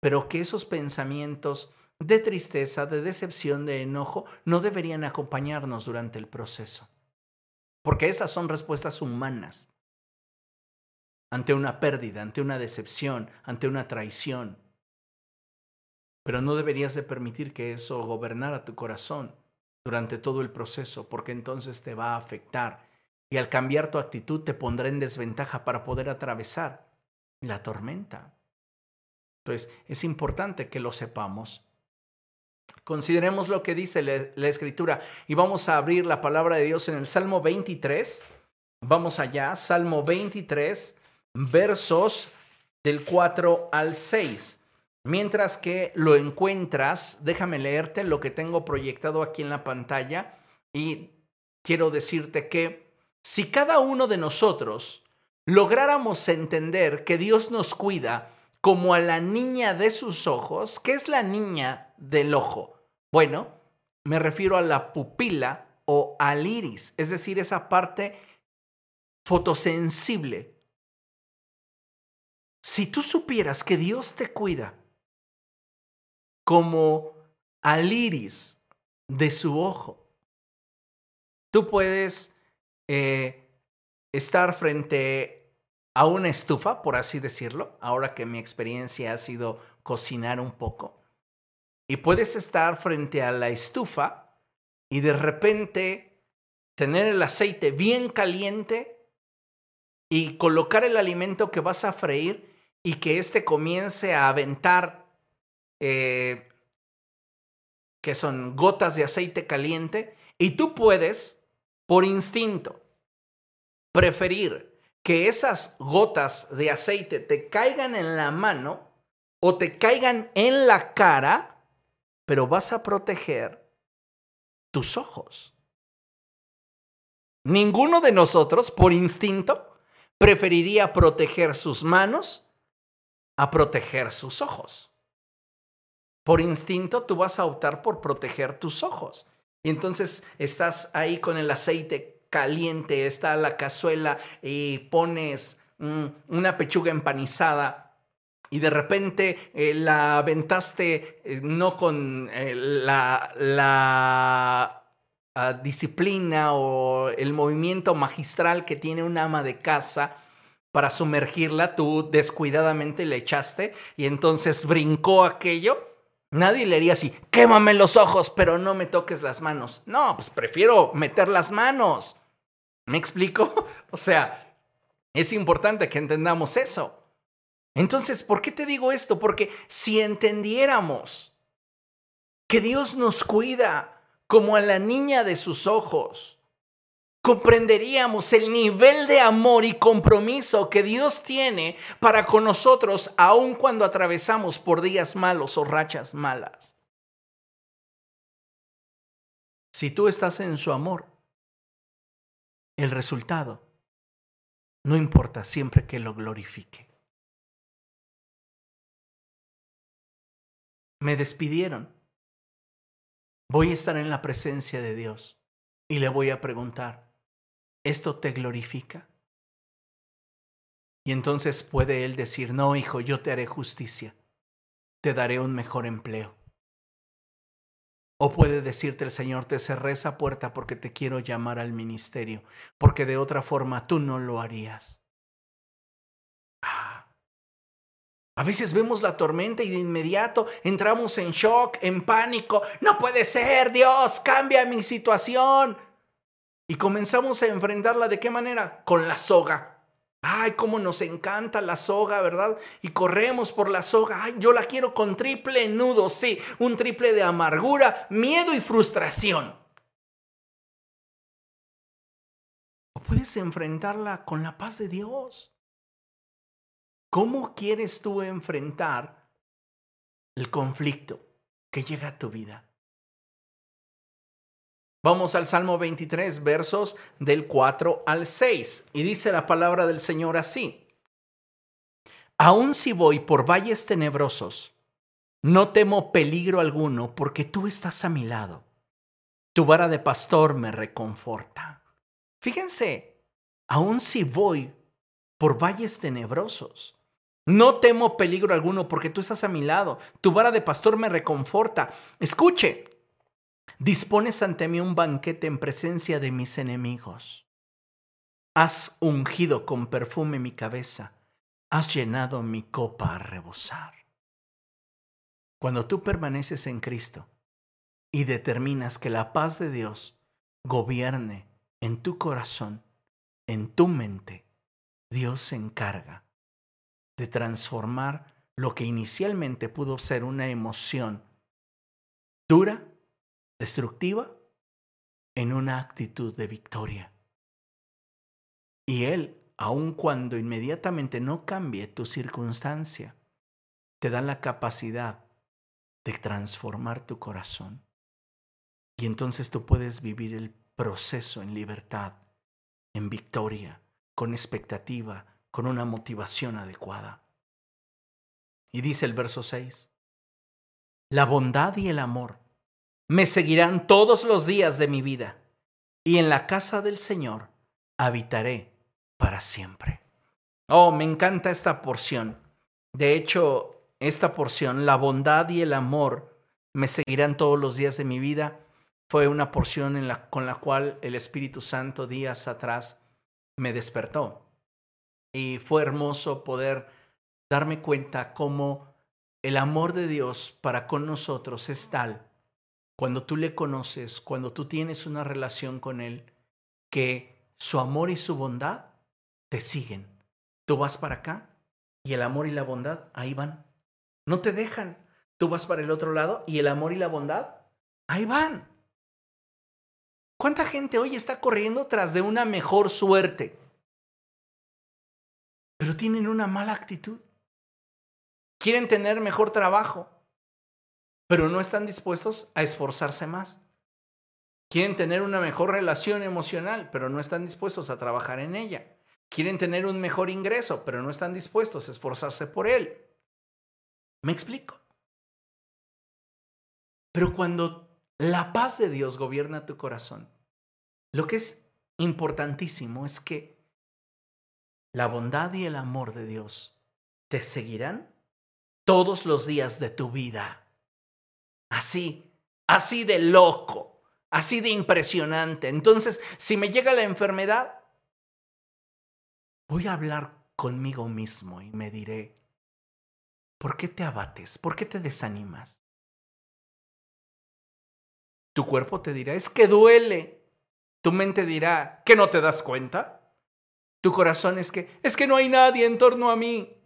pero que esos pensamientos de tristeza, de decepción, de enojo, no deberían acompañarnos durante el proceso. Porque esas son respuestas humanas ante una pérdida, ante una decepción, ante una traición. Pero no deberías de permitir que eso gobernara tu corazón durante todo el proceso, porque entonces te va a afectar y al cambiar tu actitud te pondrá en desventaja para poder atravesar la tormenta. Entonces, es importante que lo sepamos. Consideremos lo que dice la, escritura y vamos a abrir la palabra de Dios en el Salmo 23. Vamos allá, Salmo 23, versos del 4 al 6. Mientras que lo encuentras, déjame leerte lo que tengo proyectado aquí en la pantalla y quiero decirte que si cada uno de nosotros lográramos entender que Dios nos cuida como a la niña de sus ojos, ¿qué es la niña del ojo? Bueno, me refiero a la pupila o al iris, es decir, esa parte fotosensible. Si tú supieras que Dios te cuida como al iris de su ojo. Tú puedes eh, estar frente a una estufa, por así decirlo, ahora que mi experiencia ha sido cocinar un poco, y puedes estar frente a la estufa y de repente tener el aceite bien caliente y colocar el alimento que vas a freír y que éste comience a aventar eh, que son gotas de aceite caliente, y tú puedes, por instinto, preferir que esas gotas de aceite te caigan en la mano o te caigan en la cara, pero vas a proteger tus ojos. Ninguno de nosotros, por instinto, preferiría proteger sus manos a proteger sus ojos por instinto tú vas a optar por proteger tus ojos. Y entonces estás ahí con el aceite caliente, está la cazuela y pones mm, una pechuga empanizada y de repente eh, la aventaste eh, no con eh, la, ah, disciplina o el movimiento magistral que tiene un ama de casa para sumergirla, tú descuidadamente le echaste y entonces brincó aquello Nadie le haría así, quémame los ojos, pero no me toques las manos. No, pues prefiero meter las manos. ¿Me explico? *laughs* O sea, es importante que entendamos eso. Entonces, ¿por qué te digo esto? Porque si entendiéramos que Dios nos cuida como a la niña de sus ojos, comprenderíamos el nivel de amor y compromiso que Dios tiene para con nosotros aun cuando atravesamos por días malos o rachas malas. Si tú estás en su amor, el resultado no importa siempre que lo glorifique. Me despidieron. Voy a estar en la presencia de Dios y le voy a preguntar, ¿esto te glorifica? Y entonces puede él decir, no, hijo, yo te haré justicia, te daré un mejor empleo. O puede decirte el Señor, te cerré esa puerta porque te quiero llamar al ministerio, porque de otra forma tú no lo harías. Ah. A veces vemos la tormenta y de inmediato entramos en shock, en pánico. No puede ser, Dios, cambia mi situación. Y comenzamos a enfrentarla de qué manera? Con la soga. Ay, cómo nos encanta la soga, ¿verdad? Y corremos por la soga. Ay, yo la quiero con triple nudo, sí, un triple de amargura, miedo y frustración. puedes enfrentarla con la paz de Dios. ¿Cómo quieres tú enfrentar el conflicto que llega a tu vida? Vamos al Salmo 23, versos del 4 al 6. Y dice la palabra del Señor así. Aun si voy por valles tenebrosos, no temo peligro alguno, porque tú estás a mi lado. Tu vara de pastor me reconforta. Fíjense, aun si voy por valles tenebrosos, no temo peligro alguno porque tú estás a mi lado. Tu vara de pastor me reconforta. Escuche, dispones ante mí un banquete en presencia de mis enemigos. Has ungido con perfume mi cabeza. Has llenado mi copa a rebosar. Cuando tú permaneces en Cristo y determinas que la paz de Dios gobierne en tu corazón, en tu mente, Dios se encarga de transformar lo que inicialmente pudo ser una emoción dura, destructiva, en una actitud de victoria. Y Él, aun cuando inmediatamente no cambie tu circunstancia, te da la capacidad de transformar tu corazón. Y entonces tú puedes vivir el proceso en libertad, en victoria, con expectativa, con una motivación adecuada. Y dice el verso 6, la bondad y el amor me seguirán todos los días de mi vida, y en la casa del Señor habitaré para siempre. Oh, me encanta esta porción. De hecho, esta porción, la bondad y el amor me seguirán todos los días de mi vida, fue una porción con la cual el Espíritu Santo días atrás me despertó. Y fue hermoso poder darme cuenta cómo el amor de Dios para con nosotros es tal, cuando tú le conoces, cuando tú tienes una relación con Él, que su amor y su bondad te siguen. Tú vas para acá y el amor y la bondad ahí van. No te dejan. Tú vas para el otro lado y el amor y la bondad, ahí van. ¿Cuánta gente hoy está corriendo tras de una mejor suerte? Pero tienen una mala actitud. Quieren tener mejor trabajo, pero no están dispuestos a esforzarse más. Quieren tener una mejor relación emocional, pero no están dispuestos a trabajar en ella. Quieren tener un mejor ingreso, pero no están dispuestos a esforzarse por él. ¿Me explico? Pero cuando la paz de Dios gobierna tu corazón, lo que es importantísimo es que la bondad y el amor de Dios te seguirán todos los días de tu vida. Así, así de loco, así de impresionante. Entonces, si me llega la enfermedad, voy a hablar conmigo mismo y me diré, ¿Por qué te abates? ¿Por qué te desanimas? Tu cuerpo te dirá, es que duele. Tu mente dirá, ¿que no te das cuenta? Tu corazón es que, es que no hay nadie en torno a mí.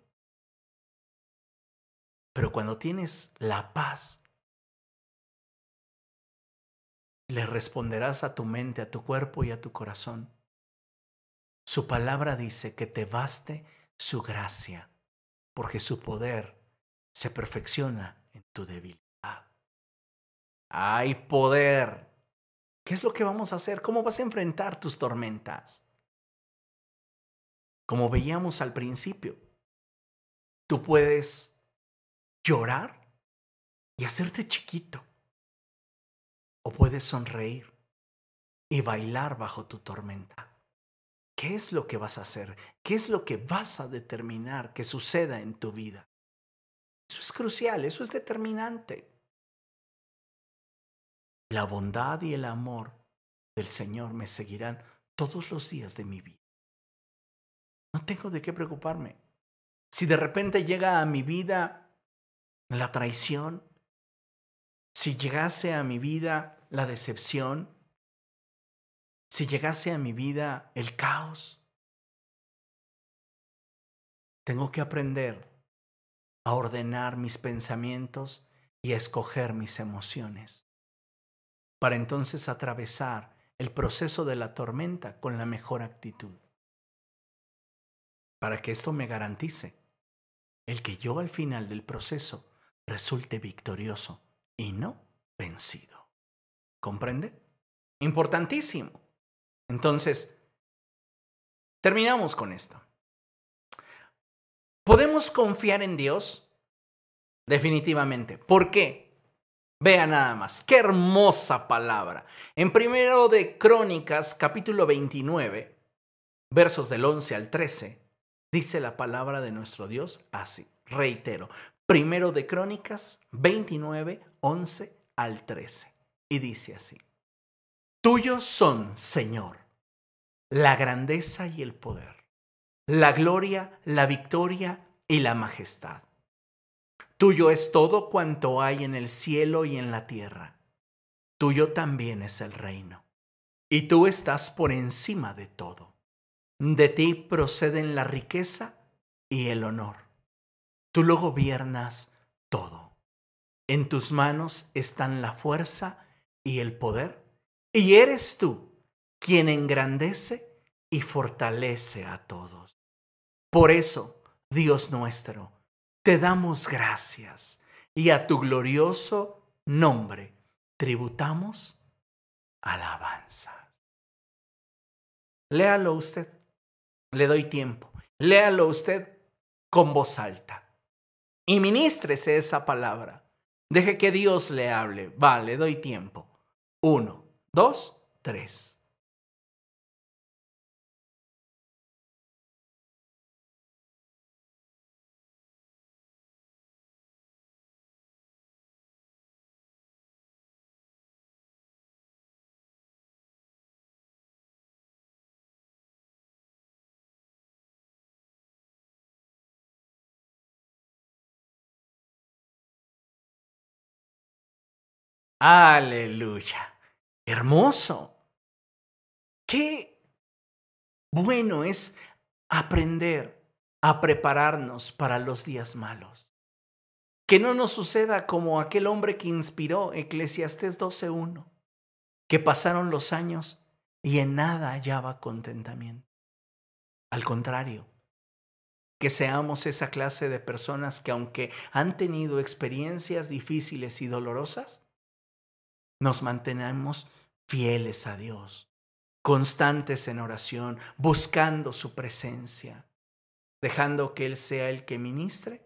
Pero cuando tienes la paz, le responderás a tu mente, a tu cuerpo y a tu corazón. Su palabra dice que te baste su gracia, porque su poder se perfecciona en tu debilidad. Hay poder. ¿Qué es lo que vamos a hacer? ¿Cómo vas a enfrentar tus tormentas? Como veíamos al principio, tú puedes llorar y hacerte chiquito. O puedes sonreír y bailar bajo tu tormenta. ¿Qué es lo que vas a hacer? ¿Qué es lo que vas a determinar que suceda en tu vida? Eso es crucial, eso es determinante. La bondad y el amor del Señor me seguirán todos los días de mi vida. No tengo de qué preocuparme. Si de repente llega a mi vida la traición, si llegase a mi vida la decepción, si llegase a mi vida el caos, tengo que aprender a ordenar mis pensamientos y a escoger mis emociones, para entonces atravesar el proceso de la tormenta con la mejor actitud. Para que esto me garantice el que yo al final del proceso resulte victorioso y no vencido. ¿Comprende? Importantísimo. Entonces, terminamos con esto. ¿Podemos confiar en Dios? Definitivamente. ¿Por qué? Vea nada más, qué hermosa palabra. En primero de Crónicas, capítulo 29, versos del 11 al 13, dice la palabra de nuestro Dios así. Reitero, primero de Crónicas 29, 11 al 13. Y dice así. Tuyos son, Señor, la grandeza y el poder, la gloria, la victoria y la majestad. Tuyo es todo cuanto hay en el cielo y en la tierra. Tuyo también es el reino. Y tú estás por encima de todo. De ti proceden la riqueza y el honor. Tú lo gobiernas todo. En tus manos están la fuerza y el poder y eres tú quien engrandece y fortalece a todos. Por eso, Dios nuestro, te damos gracias y a tu glorioso nombre tributamos alabanzas. Léalo usted. Le doy tiempo. Léalo usted con voz alta. Y ministrese esa palabra. Deje que Dios le hable. Va, le doy tiempo. Uno dos, tres. Aleluya hermoso. Qué bueno es aprender a prepararnos para los días malos. Que no nos suceda como aquel hombre que inspiró Eclesiastés 12.1, que pasaron los años y en nada hallaba contentamiento. Al contrario, que seamos esa clase de personas que aunque han tenido experiencias difíciles y dolorosas, nos mantenemos fieles a Dios, constantes en oración, buscando su presencia, dejando que Él sea el que ministre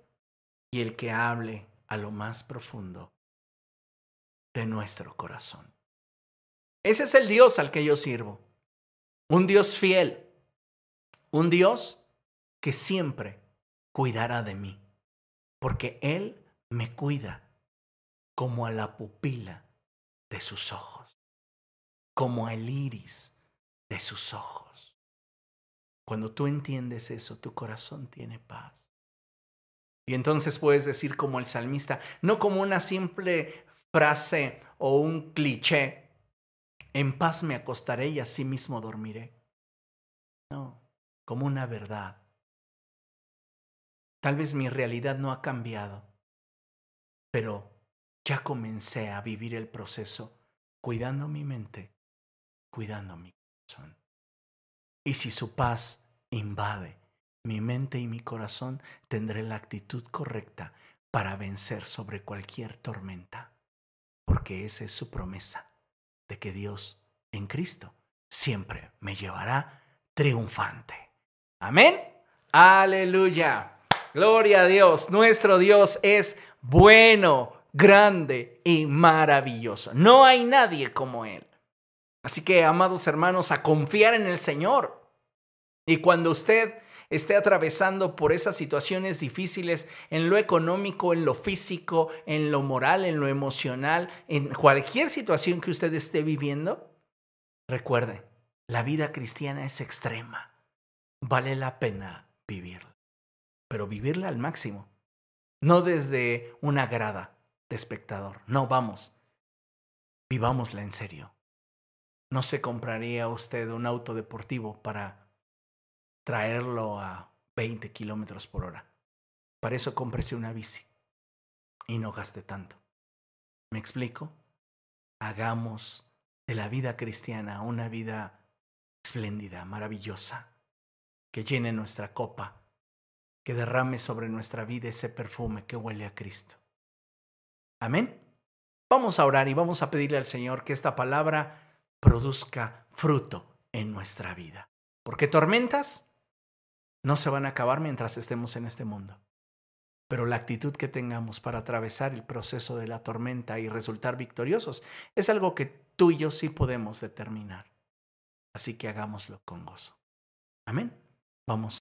y el que hable a lo más profundo de nuestro corazón. Ese es el Dios al que yo sirvo, un Dios fiel, un Dios que siempre cuidará de mí, porque Él me cuida como a la pupila de sus ojos, como el iris de sus ojos. Cuando tú entiendes eso, tu corazón tiene paz. Y entonces puedes decir como el salmista, no como una simple frase o un cliché, en paz me acostaré y así mismo dormiré. No, como una verdad. Tal vez mi realidad no ha cambiado, pero ya comencé a vivir el proceso cuidando mi mente, cuidando mi corazón. Y si su paz invade mi mente y mi corazón, tendré la actitud correcta para vencer sobre cualquier tormenta, porque esa es su promesa de que Dios en Cristo siempre me llevará triunfante. Amén. Aleluya. Gloria a Dios. Nuestro Dios es bueno grande y maravilloso. No hay nadie como Él. Así que, amados hermanos, a confiar en el Señor. Y cuando usted esté atravesando por esas situaciones difíciles en lo económico, en lo físico, en lo moral, en lo emocional, en cualquier situación que usted esté viviendo, recuerde, la vida cristiana es extrema. Vale la pena vivirla, pero vivirla al máximo, no desde una grada, de espectador. No, vamos, vivámosla en serio. No se compraría usted un auto deportivo para traerlo a 20 kilómetros por hora. Para eso cómprese una bici y no gaste tanto. ¿Me explico? Hagamos de la vida cristiana, una vida espléndida, maravillosa, que llene nuestra copa, que derrame sobre nuestra vida ese perfume que huele a Cristo. Amén. Vamos a orar y vamos a pedirle al Señor que esta palabra produzca fruto en nuestra vida. Porque tormentas no se van a acabar mientras estemos en este mundo. Pero la actitud que tengamos para atravesar el proceso de la tormenta y resultar victoriosos es algo que tú y yo sí podemos determinar. Así que hagámoslo con gozo. Amén. Vamos.